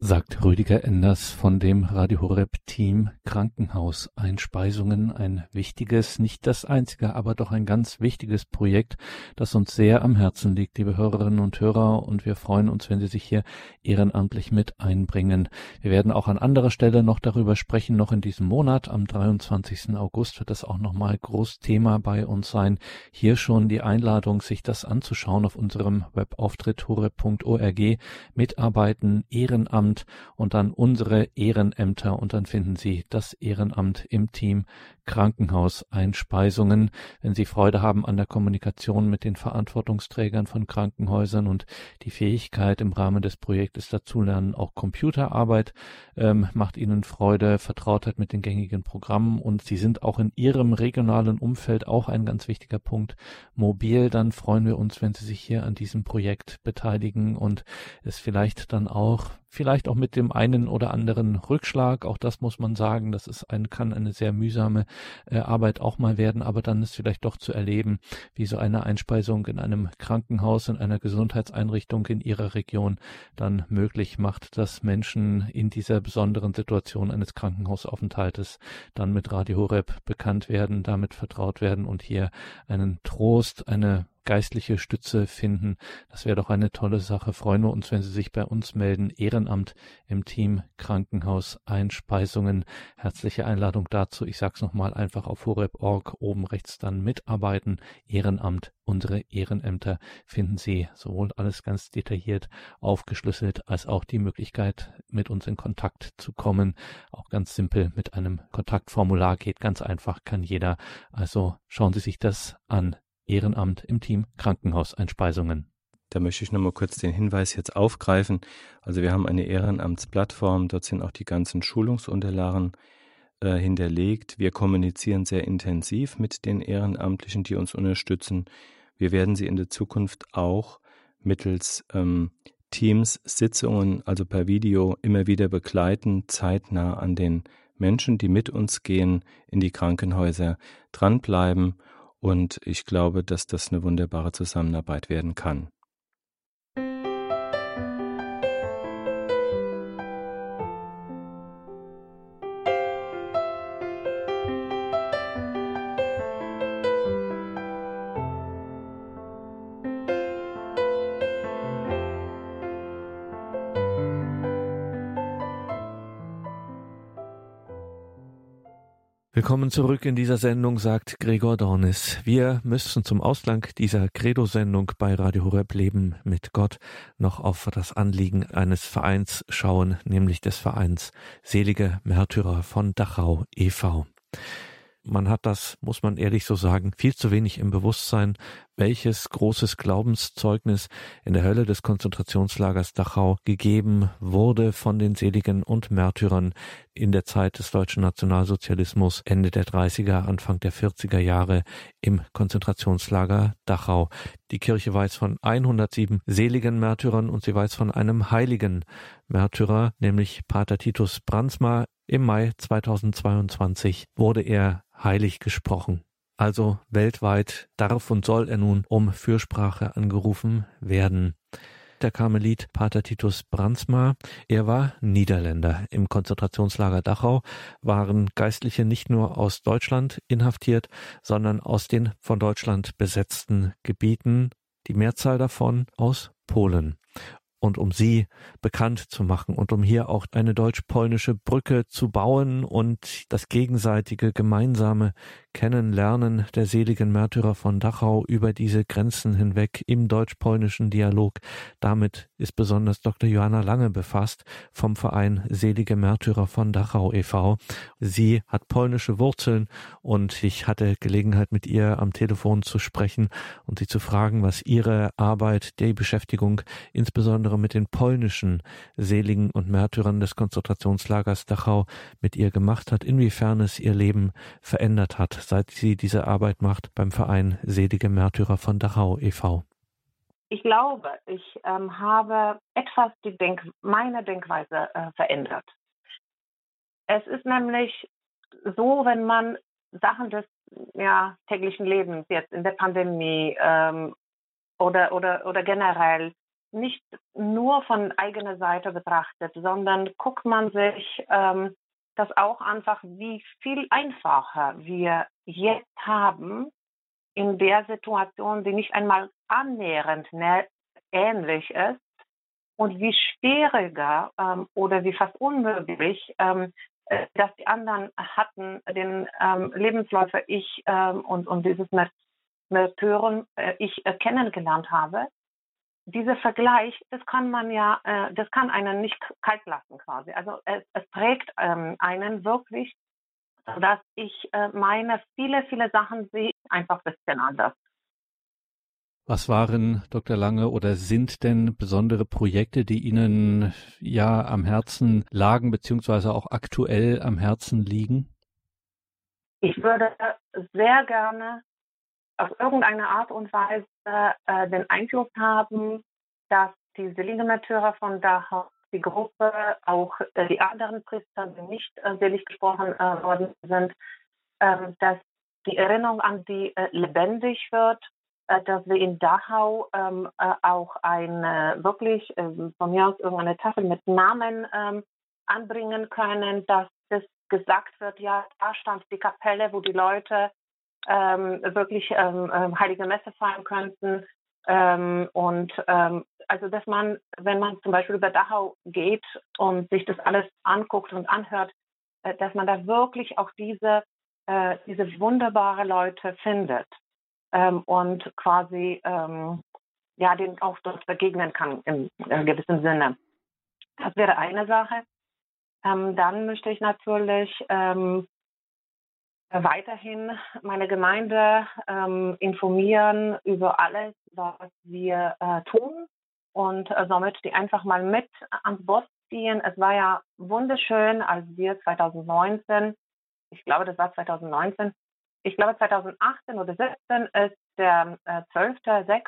sagt Rüdiger Enders von dem Radio Horeb Team Krankenhauseinspeisungen. Ein wichtiges, nicht das einzige, aber doch ein ganz wichtiges Projekt, das uns sehr am Herzen liegt, liebe Hörerinnen und Hörer. Und wir freuen uns, wenn Sie sich hier ehrenamtlich mit einbringen. Wir werden auch an anderer Stelle noch darüber sprechen, noch in diesem Monat. Am 23. August wird das auch nochmal groß Thema bei uns sein. Hier schon die Einladung, sich das anzuschauen auf unserem Webauftritt horeb.org. Mitarbeiten, Ehrenamt, Ehrenamt und dann unsere Ehrenämter und dann finden Sie das Ehrenamt im Team Krankenhauseinspeisungen. Wenn Sie Freude haben an der Kommunikation mit den Verantwortungsträgern von Krankenhäusern und die Fähigkeit im Rahmen des Projektes dazulernen, auch Computerarbeit ähm, macht Ihnen Freude, Vertrautheit mit den gängigen Programmen und Sie sind auch in Ihrem regionalen Umfeld auch ein ganz wichtiger Punkt mobil, dann freuen wir uns, wenn Sie sich hier an diesem Projekt beteiligen und es vielleicht dann auch vielleicht auch mit dem einen oder anderen Rückschlag. Auch das muss man sagen. Das ist ein, kann eine sehr mühsame äh, Arbeit auch mal werden, aber dann ist vielleicht doch zu erleben, wie so eine Einspeisung in einem Krankenhaus, in einer Gesundheitseinrichtung in ihrer Region dann möglich macht, dass Menschen in dieser besonderen Situation eines Krankenhausaufenthaltes dann mit Radio Horeb bekannt werden, damit vertraut werden und hier einen Trost, eine geistliche Stütze finden. Das wäre doch eine tolle Sache. Freuen wir uns, wenn Sie sich bei uns melden. Ehrenamt im Team Krankenhaus Einspeisungen. Herzliche Einladung dazu. Ich sage es nochmal einfach auf horeb.org oben rechts dann mitarbeiten. Ehrenamt. Unsere Ehrenämter finden Sie sowohl alles ganz detailliert aufgeschlüsselt als auch die Möglichkeit, mit uns in Kontakt zu kommen. Auch ganz simpel mit einem Kontaktformular geht ganz einfach, kann jeder. Also schauen Sie sich das an. Ehrenamt im Team Krankenhauseinspeisungen. Da möchte ich nochmal kurz den Hinweis jetzt aufgreifen. Also wir haben eine Ehrenamtsplattform, dort sind auch die ganzen Schulungsunterlagen äh, hinterlegt. Wir kommunizieren sehr intensiv mit den Ehrenamtlichen, die uns unterstützen. Wir werden sie in der Zukunft auch mittels ähm, Teams, Sitzungen, also per Video immer wieder begleiten, zeitnah an den Menschen, die mit uns gehen, in die Krankenhäuser dranbleiben. Und ich glaube, dass das eine wunderbare Zusammenarbeit werden kann. Willkommen zurück in dieser Sendung, sagt Gregor Dornis. Wir müssen zum Ausgang dieser Credo-Sendung bei Radio Horeb Leben mit Gott noch auf das Anliegen eines Vereins schauen, nämlich des Vereins Selige Märtyrer von Dachau e.V. Man hat das, muss man ehrlich so sagen, viel zu wenig im Bewusstsein, welches großes Glaubenszeugnis in der Hölle des Konzentrationslagers Dachau gegeben wurde von den Seligen und Märtyrern in der Zeit des deutschen Nationalsozialismus Ende der 30er, Anfang der 40er Jahre im Konzentrationslager Dachau. Die Kirche weiß von 107 seligen Märtyrern und sie weiß von einem heiligen Märtyrer, nämlich Pater Titus Brandsma. Im Mai 2022 wurde er heilig gesprochen. Also weltweit darf und soll er nun um Fürsprache angerufen werden. Der Karmelit Pater Titus Brandsma, er war Niederländer. Im Konzentrationslager Dachau waren Geistliche nicht nur aus Deutschland inhaftiert, sondern aus den von Deutschland besetzten Gebieten, die Mehrzahl davon aus Polen und um sie bekannt zu machen und um hier auch eine deutsch-polnische Brücke zu bauen und das gegenseitige gemeinsame Kennenlernen der seligen Märtyrer von Dachau über diese Grenzen hinweg im deutsch-polnischen Dialog. Damit ist besonders Dr. Johanna Lange befasst vom Verein Selige Märtyrer von Dachau e.V. Sie hat polnische Wurzeln und ich hatte Gelegenheit mit ihr am Telefon zu sprechen und sie zu fragen, was ihre Arbeit, die Beschäftigung insbesondere mit den polnischen Seligen und Märtyrern des Konzentrationslagers Dachau mit ihr gemacht hat, inwiefern es ihr Leben verändert hat seit sie diese Arbeit macht beim Verein Selige Märtyrer von Dachau e.V.? Ich glaube, ich ähm, habe etwas die Denk meine Denkweise äh, verändert. Es ist nämlich so, wenn man Sachen des ja, täglichen Lebens jetzt in der Pandemie ähm, oder, oder, oder generell nicht nur von eigener Seite betrachtet, sondern guckt man sich ähm, das auch einfach, wie viel einfacher wir jetzt haben in der Situation, die nicht einmal annähernd ähnlich ist und wie schwieriger ähm, oder wie fast unmöglich ähm, äh, dass die anderen hatten den ähm, Lebensläufer ich ähm, und, und dieses Märtyren äh, ich äh, kennengelernt habe dieser Vergleich, das kann man ja, äh, das kann einen nicht kalt lassen quasi. Also es, es prägt ähm, einen wirklich, dass ich äh, meine, viele, viele Sachen sehe einfach ein bisschen anders. Was waren, Dr. Lange, oder sind denn besondere Projekte, die Ihnen ja am Herzen lagen, beziehungsweise auch aktuell am Herzen liegen? Ich würde sehr gerne auf irgendeine Art und Weise äh, den Einfluss haben, dass die Seligenmärtyrer von Dachau, die Gruppe, auch äh, die anderen Priester, die nicht äh, selig gesprochen äh, worden sind, ähm, dass die Erinnerung an die äh, lebendig wird, äh, dass wir in Dachau ähm, auch eine wirklich ähm, von mir aus irgendeine Tafel mit Namen anbringen können, dass das gesagt wird, ja, da stand die Kapelle, wo die Leute ähm, wirklich ähm, ähm, heilige Messe feiern könnten. Ähm, und ähm, also, dass man, wenn man zum Beispiel über Dachau geht und sich das alles anguckt und anhört, äh, dass man da wirklich auch diese, äh, diese wunderbare Leute findet ähm, und quasi ähm, ja, denen auch dort begegnen kann im, im gewissen Sinne. Das wäre eine Sache. Ähm, dann möchte ich natürlich ähm, weiterhin meine Gemeinde ähm, informieren über alles, was wir äh, tun und äh, somit die einfach mal mit ans Boot ziehen. Es war ja wunderschön, als wir 2019, ich glaube, das war 2019, ich glaube 2018 oder 2017 ist der äh, 12.06.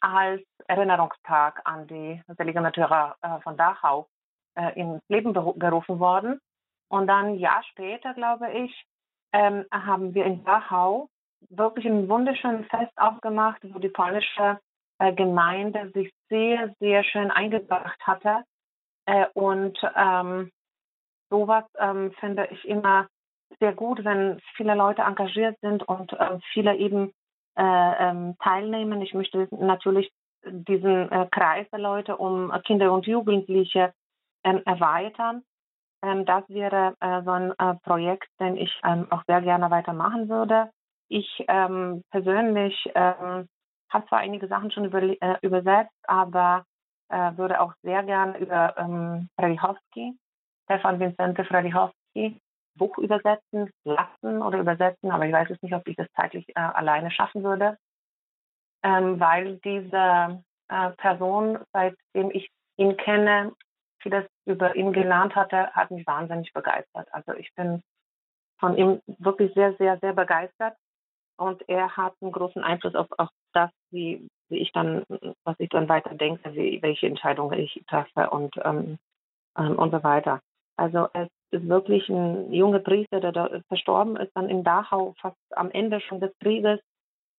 als Erinnerungstag an die selige Märtyrer äh, von Dachau äh, ins Leben gerufen worden. Und dann ein Jahr später, glaube ich, ähm, haben wir in Dachau wirklich ein wunderschönes Fest aufgemacht, wo die polnische äh, Gemeinde sich sehr, sehr schön eingebracht hatte. Äh, und ähm, sowas ähm, finde ich immer sehr gut, wenn viele Leute engagiert sind und äh, viele eben äh, ähm, teilnehmen. Ich möchte natürlich diesen äh, Kreis der Leute um Kinder und Jugendliche ähm, erweitern. Ähm, das wäre äh, so ein äh, Projekt, den ich ähm, auch sehr gerne weitermachen würde. Ich ähm, persönlich habe zwar einige Sachen schon über, äh, übersetzt, aber äh, würde auch sehr gerne über ähm, Frelichowski, Stefan Vincente Frelichowski, Buch übersetzen lassen oder übersetzen, aber ich weiß jetzt nicht, ob ich das zeitlich äh, alleine schaffen würde, ähm, weil diese äh, Person, seitdem ich ihn kenne, vieles über ihn gelernt hatte, hat mich wahnsinnig begeistert. Also ich bin von ihm wirklich sehr, sehr, sehr begeistert. Und er hat einen großen Einfluss auf, auf das, wie, wie ich dann, was ich dann weiter denke, wie, welche Entscheidungen ich treffe und, ähm, ähm, und so weiter. Also es ist wirklich ein junger Priester, der da verstorben ist, dann in Dachau fast am Ende schon des Krieges.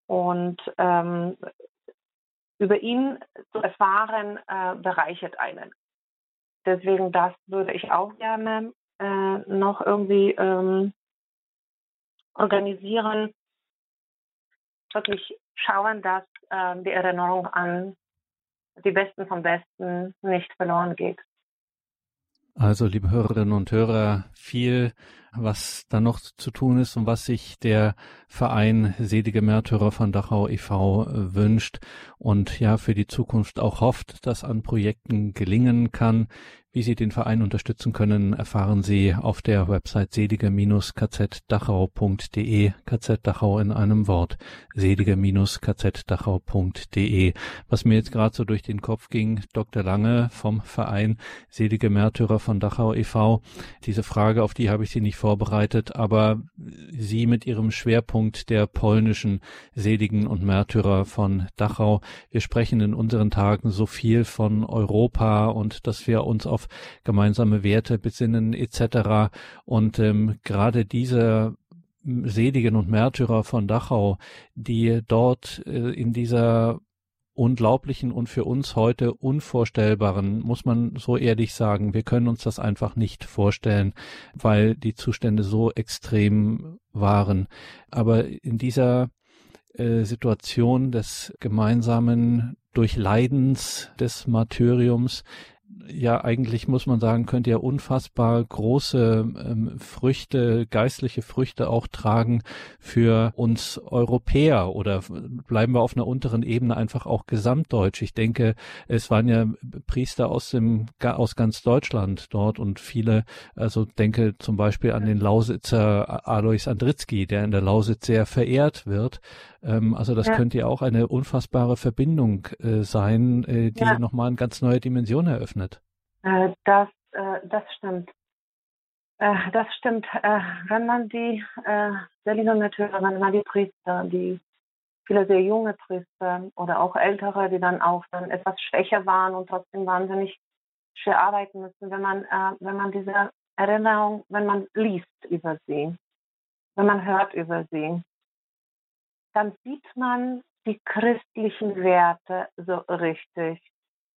Und ähm, über ihn zu erfahren, äh, bereichert einen. Deswegen das würde ich auch gerne äh, noch irgendwie ähm, organisieren. Wirklich schauen, dass äh, die Erinnerung an die Besten vom Besten nicht verloren geht. Also, liebe Hörerinnen und Hörer, viel, was da noch zu tun ist und was sich der Verein Selige Märtyrer von Dachau e.V. wünscht und ja für die Zukunft auch hofft, dass an Projekten gelingen kann. Wie Sie den Verein unterstützen können, erfahren Sie auf der Website selige-kzdachau.de, KZ Dachau in einem Wort, selige-kzdachau.de. Was mir jetzt gerade so durch den Kopf ging, Dr. Lange vom Verein Selige Märtyrer von Dachau e.V., diese Frage, auf die habe ich Sie nicht vorbereitet, aber Sie mit Ihrem Schwerpunkt der polnischen Seligen und Märtyrer von Dachau, wir sprechen in unseren Tagen so viel von Europa und dass wir uns auf gemeinsame Werte besinnen etc. Und ähm, gerade diese Seligen und Märtyrer von Dachau, die dort äh, in dieser unglaublichen und für uns heute unvorstellbaren, muss man so ehrlich sagen. Wir können uns das einfach nicht vorstellen, weil die Zustände so extrem waren. Aber in dieser äh, Situation des gemeinsamen Durchleidens des Martyriums ja eigentlich muss man sagen, könnte ja unfassbar große ähm, Früchte, geistliche Früchte auch tragen für uns Europäer oder bleiben wir auf einer unteren Ebene einfach auch gesamtdeutsch. Ich denke, es waren ja Priester aus dem aus ganz Deutschland dort und viele, also denke zum Beispiel an den Lausitzer Alois Andritzky, der in der Lausitz sehr verehrt wird. Ähm, also das ja. könnte ja auch eine unfassbare Verbindung äh, sein, äh, die ja. nochmal eine ganz neue Dimension eröffnet. Äh, das, äh, das stimmt. Äh, das stimmt. Äh, wenn man die äh, Berliner natürlich, wenn man die Priester, die viele sehr junge Priester oder auch ältere, die dann auch dann etwas schwächer waren und trotzdem wahnsinnig schwer arbeiten müssen, wenn man, äh, wenn man diese Erinnerung, wenn man liest über sie, wenn man hört über sie, dann sieht man die christlichen Werte so richtig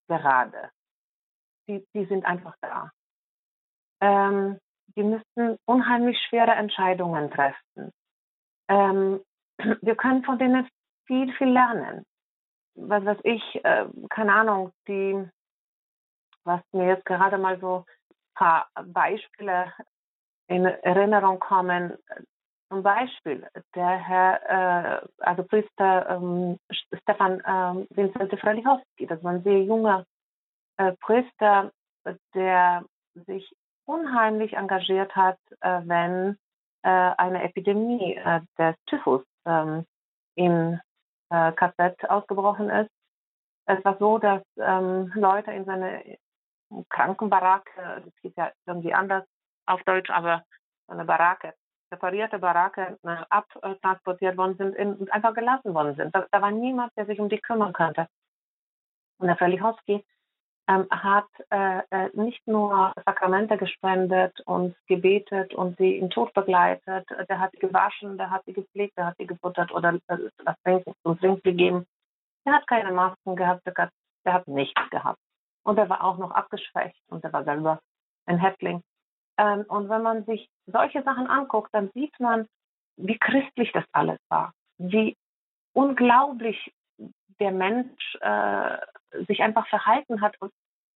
gerade. Die, die sind einfach da. Ähm, die müssten unheimlich schwere Entscheidungen treffen. Ähm, wir können von denen viel, viel lernen. Was weiß ich, äh, keine Ahnung, die, was mir jetzt gerade mal so ein paar Beispiele in Erinnerung kommen, zum Beispiel der Herr, äh, also Priester ähm, Stefan ähm, Vincent Frelichowski, das war ein sehr junger äh, Priester, der sich unheimlich engagiert hat, äh, wenn äh, eine Epidemie äh, des Typhus ähm, in äh, KZ ausgebrochen ist. Es war so, dass ähm, Leute in seine Krankenbaracke, das geht ja irgendwie anders auf Deutsch, aber eine Baracke, separierte Baracke äh, abtransportiert worden sind und einfach gelassen worden sind. Da, da, war niemand, der sich um die kümmern könnte. Und der Felichowski ähm, hat äh, äh, nicht nur Sakramente gespendet und gebetet und sie im Tod begleitet, der hat sie gewaschen, der hat sie gepflegt, der hat sie gebuttert oder äh, das Trinken zum Trinken gegeben. Der hat keine Masken gehabt, der hat, der hat nichts gehabt. Und er war auch noch abgeschwächt und er war selber ein Häftling. Ähm, und wenn man sich solche Sachen anguckt, dann sieht man, wie christlich das alles war, wie unglaublich der Mensch äh, sich einfach verhalten hat. Und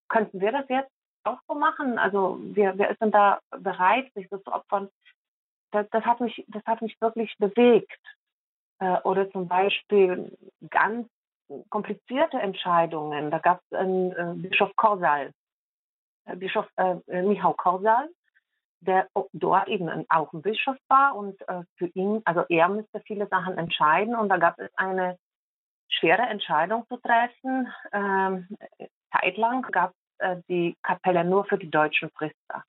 könnten wir das jetzt auch so machen? Also wer, ist denn da bereit, sich so zu opfern? Das, das, hat mich, das hat mich wirklich bewegt. Äh, oder zum Beispiel ganz komplizierte Entscheidungen. Da gab es einen äh, Bischof Korsal, äh, Bischof äh, Michał Korsal, der dort eben auch ein Bischof war und äh, für ihn, also er müsste viele Sachen entscheiden und da gab es eine schwere Entscheidung zu treffen. Ähm, zeitlang gab es äh, die Kapelle nur für die deutschen Priester.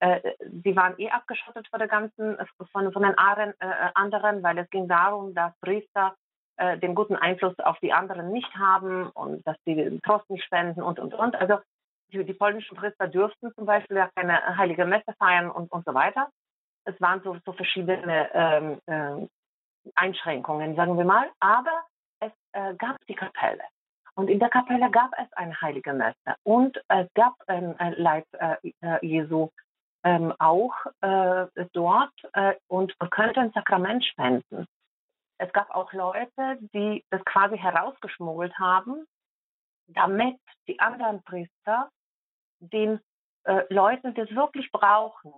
Äh, die waren eh abgeschottet von der ganzen, von, von den Aren, äh, anderen, weil es ging darum, dass Priester äh, den guten Einfluss auf die anderen nicht haben und dass sie Trost nicht spenden und und und. Also die, die polnischen Priester dürften zum Beispiel ja keine heilige Messe feiern und, und so weiter. Es waren so, so verschiedene ähm, äh, Einschränkungen, sagen wir mal. Aber es äh, gab die Kapelle. Und in der Kapelle gab es eine heilige Messe. Und es gab ein, ein Leib äh, äh Jesu ähm, auch äh, dort. Äh, und man könnte ein Sakrament spenden. Es gab auch Leute, die das quasi herausgeschmuggelt haben, damit die anderen Priester den äh, Leuten, die es wirklich brauchen,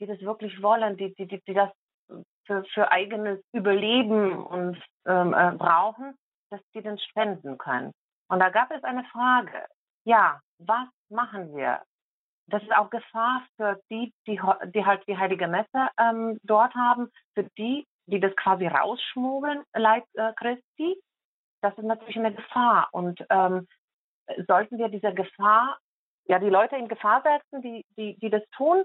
die das wirklich wollen, die, die, die, die das für, für eigenes Überleben und ähm, äh, brauchen, dass die den spenden können. Und da gab es eine Frage. Ja, was machen wir? Das ist auch Gefahr für die, die, die halt die Heilige Messe ähm, dort haben, für die, die das quasi rausschmuggeln, Leib äh, Christi. Das ist natürlich eine Gefahr. Und ähm, sollten wir diese Gefahr ja, die Leute in Gefahr setzen, die, die, die das tun?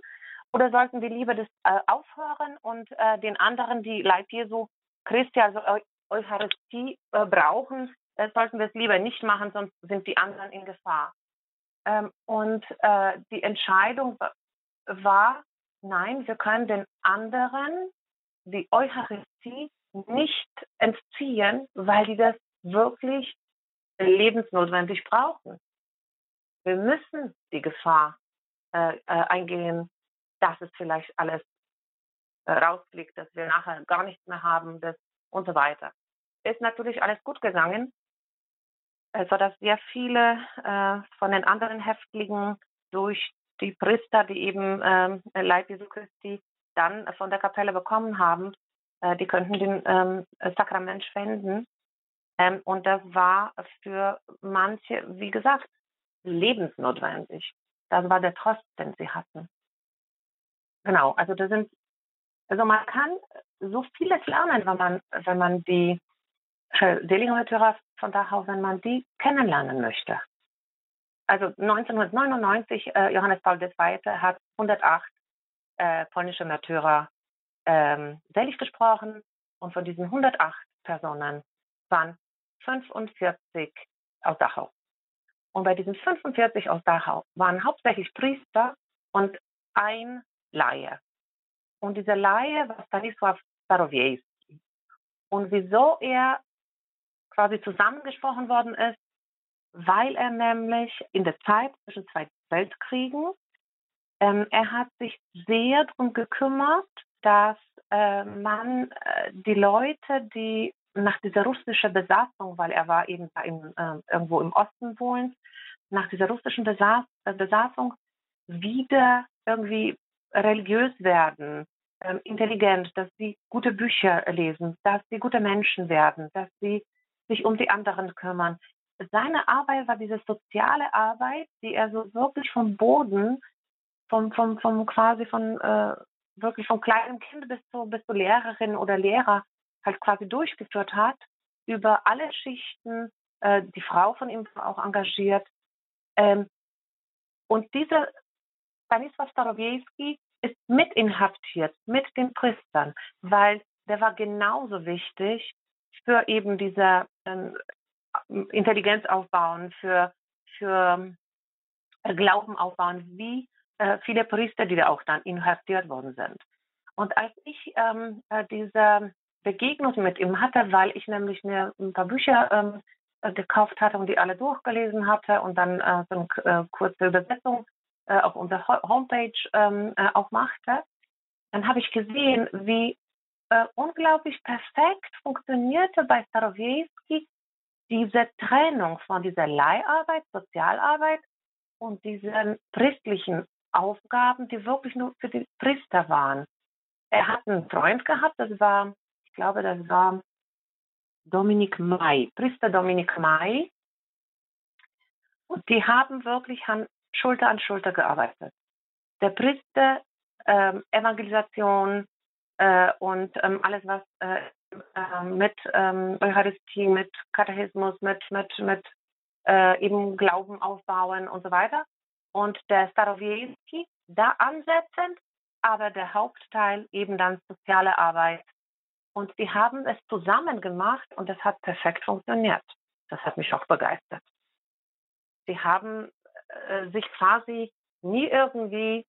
Oder sollten wir lieber das äh, aufhören und äh, den anderen, die Leib Jesu Christi, also Eucharistie äh, brauchen, äh, sollten wir es lieber nicht machen, sonst sind die anderen in Gefahr. Ähm, und äh, die Entscheidung war, nein, wir können den anderen die Eucharistie nicht entziehen, weil die das wirklich lebensnotwendig brauchen. Wir müssen die Gefahr äh, äh, eingehen, dass es vielleicht alles äh, rausfliegt, dass wir nachher gar nichts mehr haben das, und so weiter. Ist natürlich alles gut gegangen, äh, sodass sehr viele äh, von den anderen Häftlingen durch die Priester, die eben ähm, Leib Jesu Christi dann von der Kapelle bekommen haben, äh, die könnten den ähm, Sakrament spenden. Ähm, und das war für manche, wie gesagt, lebensnotwendig. Das war der Trost, den sie hatten. Genau, also da sind, also man kann so vieles lernen, wenn man, wenn man die Seligenmärtyrer von Dachau, wenn man die kennenlernen möchte. Also 1999, äh, Johannes Paul II. hat 108 äh, polnische Märtyrer ähm, selig gesprochen und von diesen 108 Personen waren 45 aus Dachau. Und bei diesen 45 aus Dachau waren hauptsächlich Priester und ein Laie. Und dieser Laie war Stanisław Starowiejski. Und wieso er quasi zusammengesprochen worden ist, weil er nämlich in der Zeit zwischen zwei Weltkriegen, ähm, er hat sich sehr darum gekümmert, dass äh, man äh, die Leute, die nach dieser russischen Besatzung, weil er war eben im, äh, irgendwo im Osten wohnend, nach dieser russischen Besaß, äh, Besatzung wieder irgendwie religiös werden, ähm, intelligent, dass sie gute Bücher lesen, dass sie gute Menschen werden, dass sie sich um die anderen kümmern. Seine Arbeit war diese soziale Arbeit, die er so wirklich vom Boden, vom, vom, vom quasi von, äh, wirklich von kleinem Kind bis zu, bis zu Lehrerin oder Lehrer halt quasi durchgeführt hat, über alle Schichten, äh, die Frau von ihm auch engagiert. Ähm, und dieser Stanisław Starowiejski ist mit inhaftiert, mit den Priestern, weil der war genauso wichtig für eben diese ähm, Intelligenz aufbauen, für, für äh, Glauben aufbauen, wie äh, viele Priester, die da auch dann inhaftiert worden sind. Und als ich ähm, äh, diese Begegnung mit ihm hatte, weil ich nämlich mir ein paar Bücher ähm, äh, gekauft hatte und die alle durchgelesen hatte und dann äh, so eine äh, kurze Übersetzung äh, auf unserer Homepage ähm, äh, auch machte, dann habe ich gesehen, wie äh, unglaublich perfekt funktionierte bei Starowiejski diese Trennung von dieser Leiharbeit, Sozialarbeit und diesen priestlichen Aufgaben, die wirklich nur für die Priester waren. Er hat einen Freund gehabt, das war, glaube, das war Dominik May, Priester Dominik May. Und die haben wirklich Schulter an Schulter gearbeitet. Der Priester, ähm, Evangelisation äh, und ähm, alles, was äh, äh, mit ähm, Eucharistie, mit Katechismus, mit, mit, mit äh, eben Glauben aufbauen und so weiter. Und der Starowiejski da ansetzend, aber der Hauptteil eben dann soziale Arbeit. Und die haben es zusammen gemacht und es hat perfekt funktioniert. Das hat mich auch begeistert. Sie haben äh, sich quasi nie irgendwie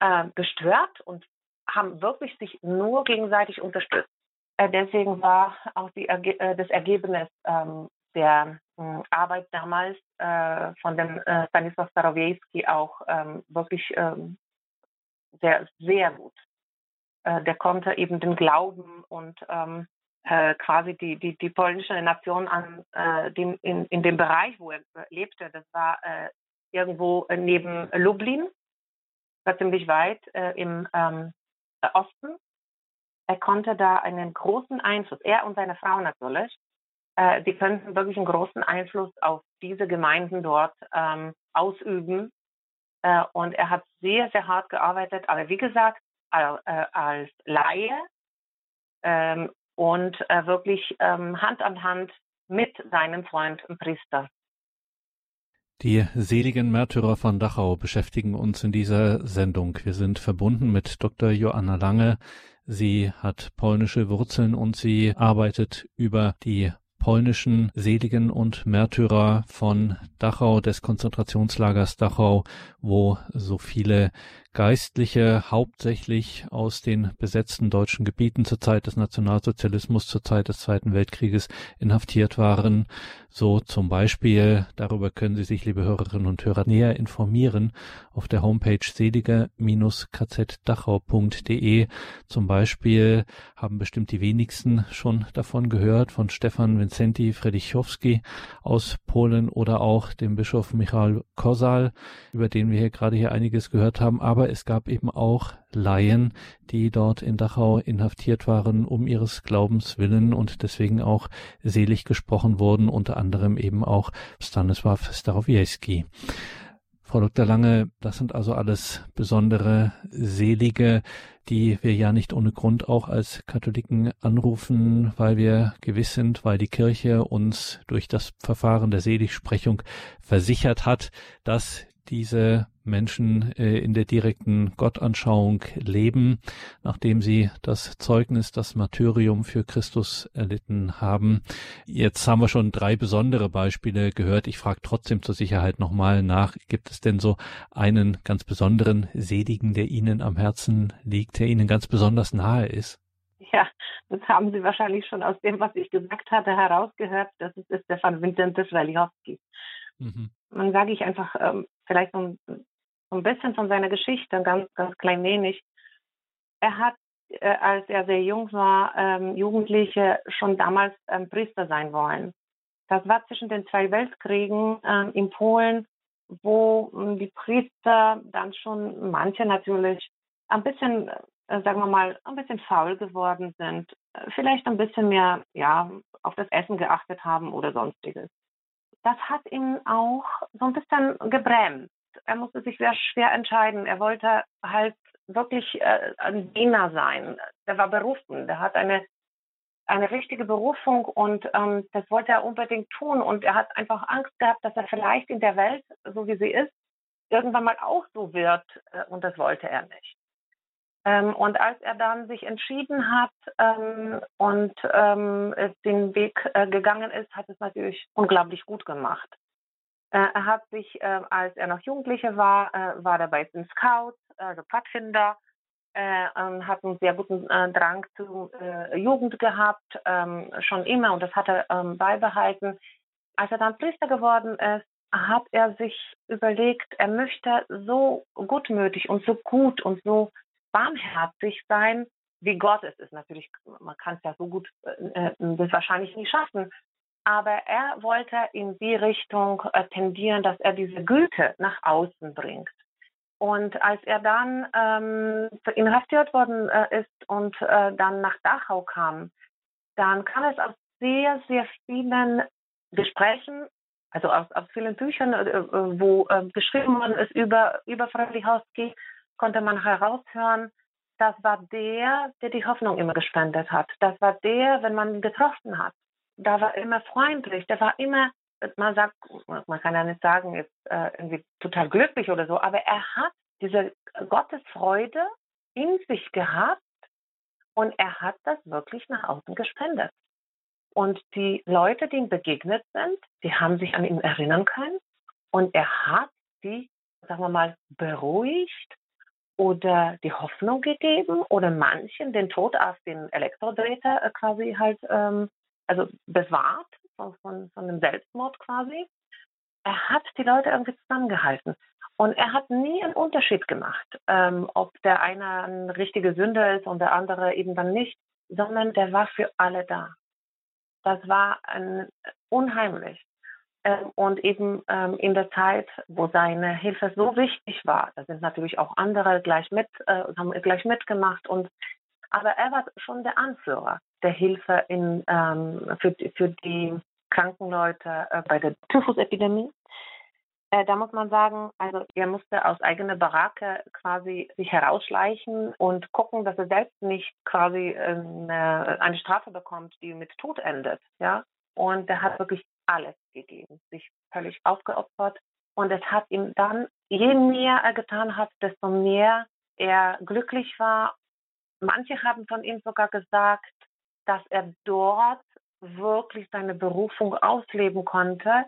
äh, gestört und haben wirklich sich nur gegenseitig unterstützt. Äh, deswegen war auch die, äh, das Ergebnis ähm, der äh, Arbeit damals äh, von dem äh, Stanisław Starowiejski auch ähm, wirklich ähm, sehr, sehr gut. Äh, der konnte eben den Glauben und ähm, äh, quasi die, die, die polnische Nation an äh, dem, in, in dem Bereich, wo er lebte, das war äh, irgendwo neben Lublin, war ziemlich weit äh, im ähm, Osten. Er konnte da einen großen Einfluss, er und seine Frau natürlich, äh, könnten wirklich einen großen Einfluss auf diese Gemeinden dort ähm, ausüben. Äh, und er hat sehr, sehr hart gearbeitet, aber wie gesagt, äh, als Laie ähm, und äh, wirklich ähm, Hand an Hand mit seinem Freund und Priester. Die seligen Märtyrer von Dachau beschäftigen uns in dieser Sendung. Wir sind verbunden mit Dr. Joanna Lange. Sie hat polnische Wurzeln und sie arbeitet über die polnischen Seligen und Märtyrer von Dachau, des Konzentrationslagers Dachau, wo so viele Geistliche hauptsächlich aus den besetzten deutschen Gebieten zur Zeit des Nationalsozialismus, zur Zeit des Zweiten Weltkrieges inhaftiert waren. So zum Beispiel, darüber können Sie sich, liebe Hörerinnen und Hörer, näher informieren auf der Homepage seliger-kzdachau.de. Zum Beispiel haben bestimmt die wenigsten schon davon gehört, von Stefan Vincenti Fredichowski aus Polen oder auch dem Bischof Michael Kosal, über den wir hier gerade hier einiges gehört haben. Aber aber es gab eben auch Laien, die dort in Dachau inhaftiert waren, um ihres Glaubens willen und deswegen auch selig gesprochen wurden, unter anderem eben auch Stanisław Starowiejski. Frau Dr. Lange, das sind also alles besondere Selige, die wir ja nicht ohne Grund auch als Katholiken anrufen, weil wir gewiss sind, weil die Kirche uns durch das Verfahren der Seligsprechung versichert hat, dass diese Menschen äh, in der direkten Gottanschauung leben, nachdem sie das Zeugnis, das Martyrium für Christus erlitten haben. Jetzt haben wir schon drei besondere Beispiele gehört. Ich frage trotzdem zur Sicherheit nochmal nach, gibt es denn so einen ganz besonderen Seligen, der Ihnen am Herzen liegt, der Ihnen ganz besonders nahe ist? Ja, das haben Sie wahrscheinlich schon aus dem, was ich gesagt hatte, herausgehört. Das ist Stefan Vincent Walichowski. Mhm. Dann sage ich einfach ähm, vielleicht so ein, ein bisschen von seiner Geschichte, ganz, ganz klein wenig. Er hat, äh, als er sehr jung war, ähm, Jugendliche schon damals ähm, Priester sein wollen. Das war zwischen den zwei Weltkriegen ähm, in Polen, wo ähm, die Priester dann schon, manche natürlich, ein bisschen, äh, sagen wir mal, ein bisschen faul geworden sind, vielleicht ein bisschen mehr, ja, auf das Essen geachtet haben oder sonstiges das hat ihn auch so ein bisschen gebremst. Er musste sich sehr schwer entscheiden. Er wollte halt wirklich äh, ein Diener sein. Der war berufen, der hat eine eine richtige Berufung und ähm, das wollte er unbedingt tun und er hat einfach Angst gehabt, dass er vielleicht in der Welt, so wie sie ist, irgendwann mal auch so wird äh, und das wollte er nicht. Ähm, und als er dann sich entschieden hat ähm, und ähm, den Weg äh, gegangen ist, hat es natürlich unglaublich gut gemacht. Äh, er hat sich, äh, als er noch Jugendlicher war, äh, war er bei den also Pfadfinder, äh, hat einen sehr guten Drang zur Jugend gehabt, ähm, schon immer, und das hat er ähm, beibehalten. Als er dann Priester geworden ist, hat er sich überlegt, er möchte so gutmütig und so gut und so barmherzig sein, wie Gott es ist. Natürlich, man kann es ja so gut, äh, das wahrscheinlich nie schaffen. Aber er wollte in die Richtung äh, tendieren, dass er diese Güte nach außen bringt. Und als er dann ähm, inhaftiert worden äh, ist und äh, dann nach Dachau kam, dann kam es aus sehr, sehr vielen Gesprächen, also aus, aus vielen Büchern, äh, äh wo äh, geschrieben worden ist über, über Freilichrowski, konnte man heraushören, das war der, der die Hoffnung immer gespendet hat. Das war der, wenn man ihn getroffen hat. Da war immer freundlich, der war immer man sagt, man kann ja nicht sagen, ist äh, irgendwie total glücklich oder so, aber er hat diese Gottesfreude in sich gehabt und er hat das wirklich nach außen gespendet. Und die Leute, die ihm begegnet sind, die haben sich an ihn erinnern können und er hat sie, sagen wir mal, beruhigt oder die Hoffnung gegeben oder manchen den Tod auf den Elektrodrehter äh, quasi halt ähm, also bewahrt von, von, von einem Selbstmord quasi. Er hat die Leute irgendwie zusammengehalten. Und er hat nie einen Unterschied gemacht, ähm, ob der eine ein richtiger Sünder ist und der andere eben dann nicht, sondern der war für alle da. Das war ein, unheimlich. Ähm, und eben ähm, in der Zeit, wo seine Hilfe so wichtig war, da sind natürlich auch andere gleich mit, äh, haben gleich mitgemacht und aber er war schon der Anführer der Hilfe in, ähm, für, für die kranken Leute äh, bei der Typhusepidemie. Äh, da muss man sagen, also er musste aus eigener Baracke quasi sich herausschleichen und gucken, dass er selbst nicht quasi eine, eine Strafe bekommt, die mit Tod endet. Ja, und er hat wirklich alles gegeben, sich völlig aufgeopfert. Und es hat ihm dann, je mehr er getan hat, desto mehr er glücklich war. Manche haben von ihm sogar gesagt, dass er dort wirklich seine Berufung ausleben konnte.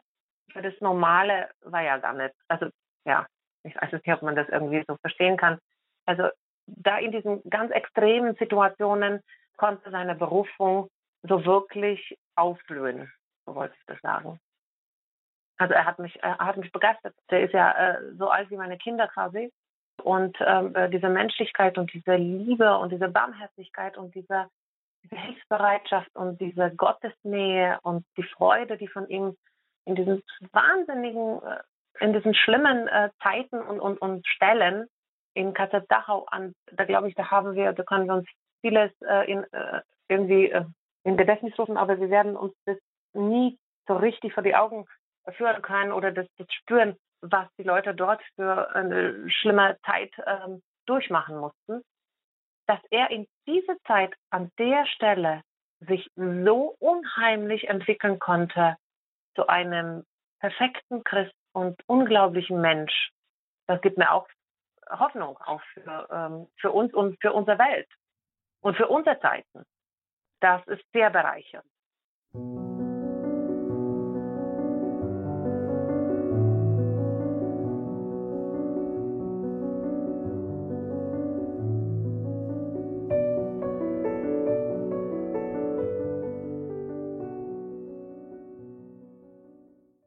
Für das Normale war ja gar nicht. Also ja, ich weiß nicht, ob man das irgendwie so verstehen kann. Also da in diesen ganz extremen Situationen konnte seine Berufung so wirklich aufblühen, so wollte ich das sagen. Also er hat mich, er hat mich begeistert. Der ist ja äh, so alt wie meine Kinder quasi. Und ähm, äh, diese Menschlichkeit und diese Liebe und diese Barmherzigkeit und dieser diese Hilfsbereitschaft und diese Gottesnähe und die Freude, die von ihm in diesen wahnsinnigen, äh, in diesen schlimmen äh, Zeiten und, und, und Stellen in KZ Dachau an, da glaube ich, da haben wir, da können wir uns vieles äh, in, äh, irgendwie äh, in Gedächtnis rufen, aber wir werden uns das nie so richtig vor die Augen führen können oder das, das spüren, was die Leute dort für eine schlimme Zeit ähm, durchmachen mussten dass er in dieser Zeit an der Stelle sich so unheimlich entwickeln konnte zu einem perfekten Christ und unglaublichen Mensch. Das gibt mir auch Hoffnung auch für, ähm, für uns und für unsere Welt und für unsere Zeiten. Das ist sehr bereichernd.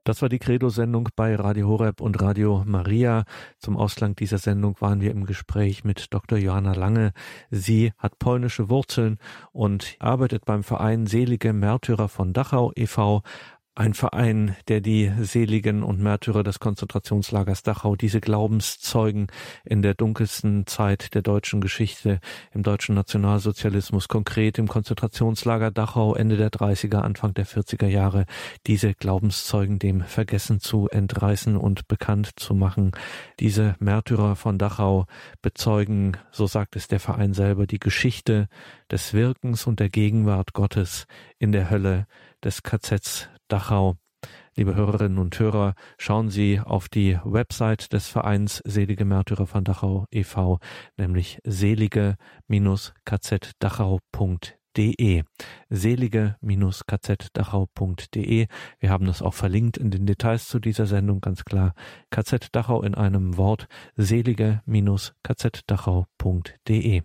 Das war die Credo-Sendung bei Radio Horeb und Radio Maria. Zum Ausklang dieser Sendung waren wir im Gespräch mit Dr. Johanna Lange. Sie hat polnische Wurzeln und arbeitet beim Verein Selige Märtyrer von Dachau e.V., ein Verein, der die Seligen und Märtyrer des Konzentrationslagers Dachau, diese Glaubenszeugen in der dunkelsten Zeit der deutschen Geschichte, im deutschen Nationalsozialismus, konkret im Konzentrationslager Dachau Ende der 30er, Anfang der 40er Jahre, diese Glaubenszeugen dem Vergessen zu entreißen und bekannt zu machen. Diese Märtyrer von Dachau bezeugen, so sagt es der Verein selber, die Geschichte des Wirkens und der Gegenwart Gottes in der Hölle des KZs Dachau. Liebe Hörerinnen und Hörer, schauen Sie auf die Website des Vereins Selige Märtyrer von Dachau e.V., nämlich selige-kzdachau.de selige-kzdachau.de. Wir haben das auch verlinkt in den Details zu dieser Sendung, ganz klar. KZ Dachau in einem Wort, selige-kzdachau.de.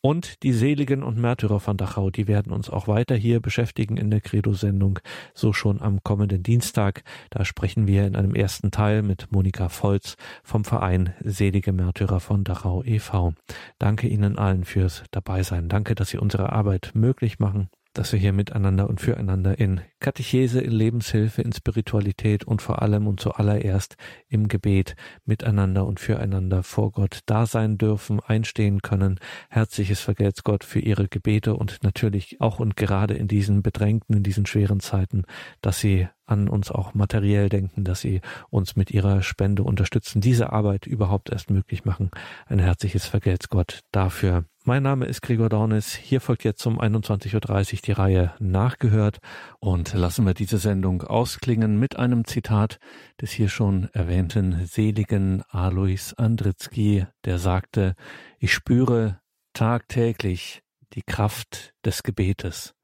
Und die Seligen und Märtyrer von Dachau, die werden uns auch weiter hier beschäftigen in der Credo-Sendung, so schon am kommenden Dienstag. Da sprechen wir in einem ersten Teil mit Monika Volz vom Verein Selige Märtyrer von Dachau e.V. Danke Ihnen allen fürs Dabeisein. Danke, dass Sie unsere Arbeit möglich machen dass wir hier miteinander und füreinander in Katechese, in Lebenshilfe, in Spiritualität und vor allem und zuallererst im Gebet miteinander und füreinander vor Gott da sein dürfen, einstehen können. Herzliches Vergelt's Gott für Ihre Gebete und natürlich auch und gerade in diesen bedrängten, in diesen schweren Zeiten, dass Sie an uns auch materiell denken, dass Sie uns mit Ihrer Spende unterstützen, diese Arbeit überhaupt erst möglich machen. Ein herzliches Vergelt's Gott dafür. Mein Name ist Gregor Dornis. Hier folgt jetzt um 21.30 Uhr die Reihe Nachgehört und lassen wir diese Sendung ausklingen mit einem Zitat des hier schon erwähnten seligen Alois Andritzky, der sagte, ich spüre tagtäglich die Kraft des Gebetes.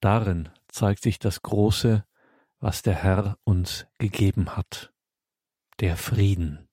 Darin zeigt sich das Große, was der Herr uns gegeben hat, der Frieden.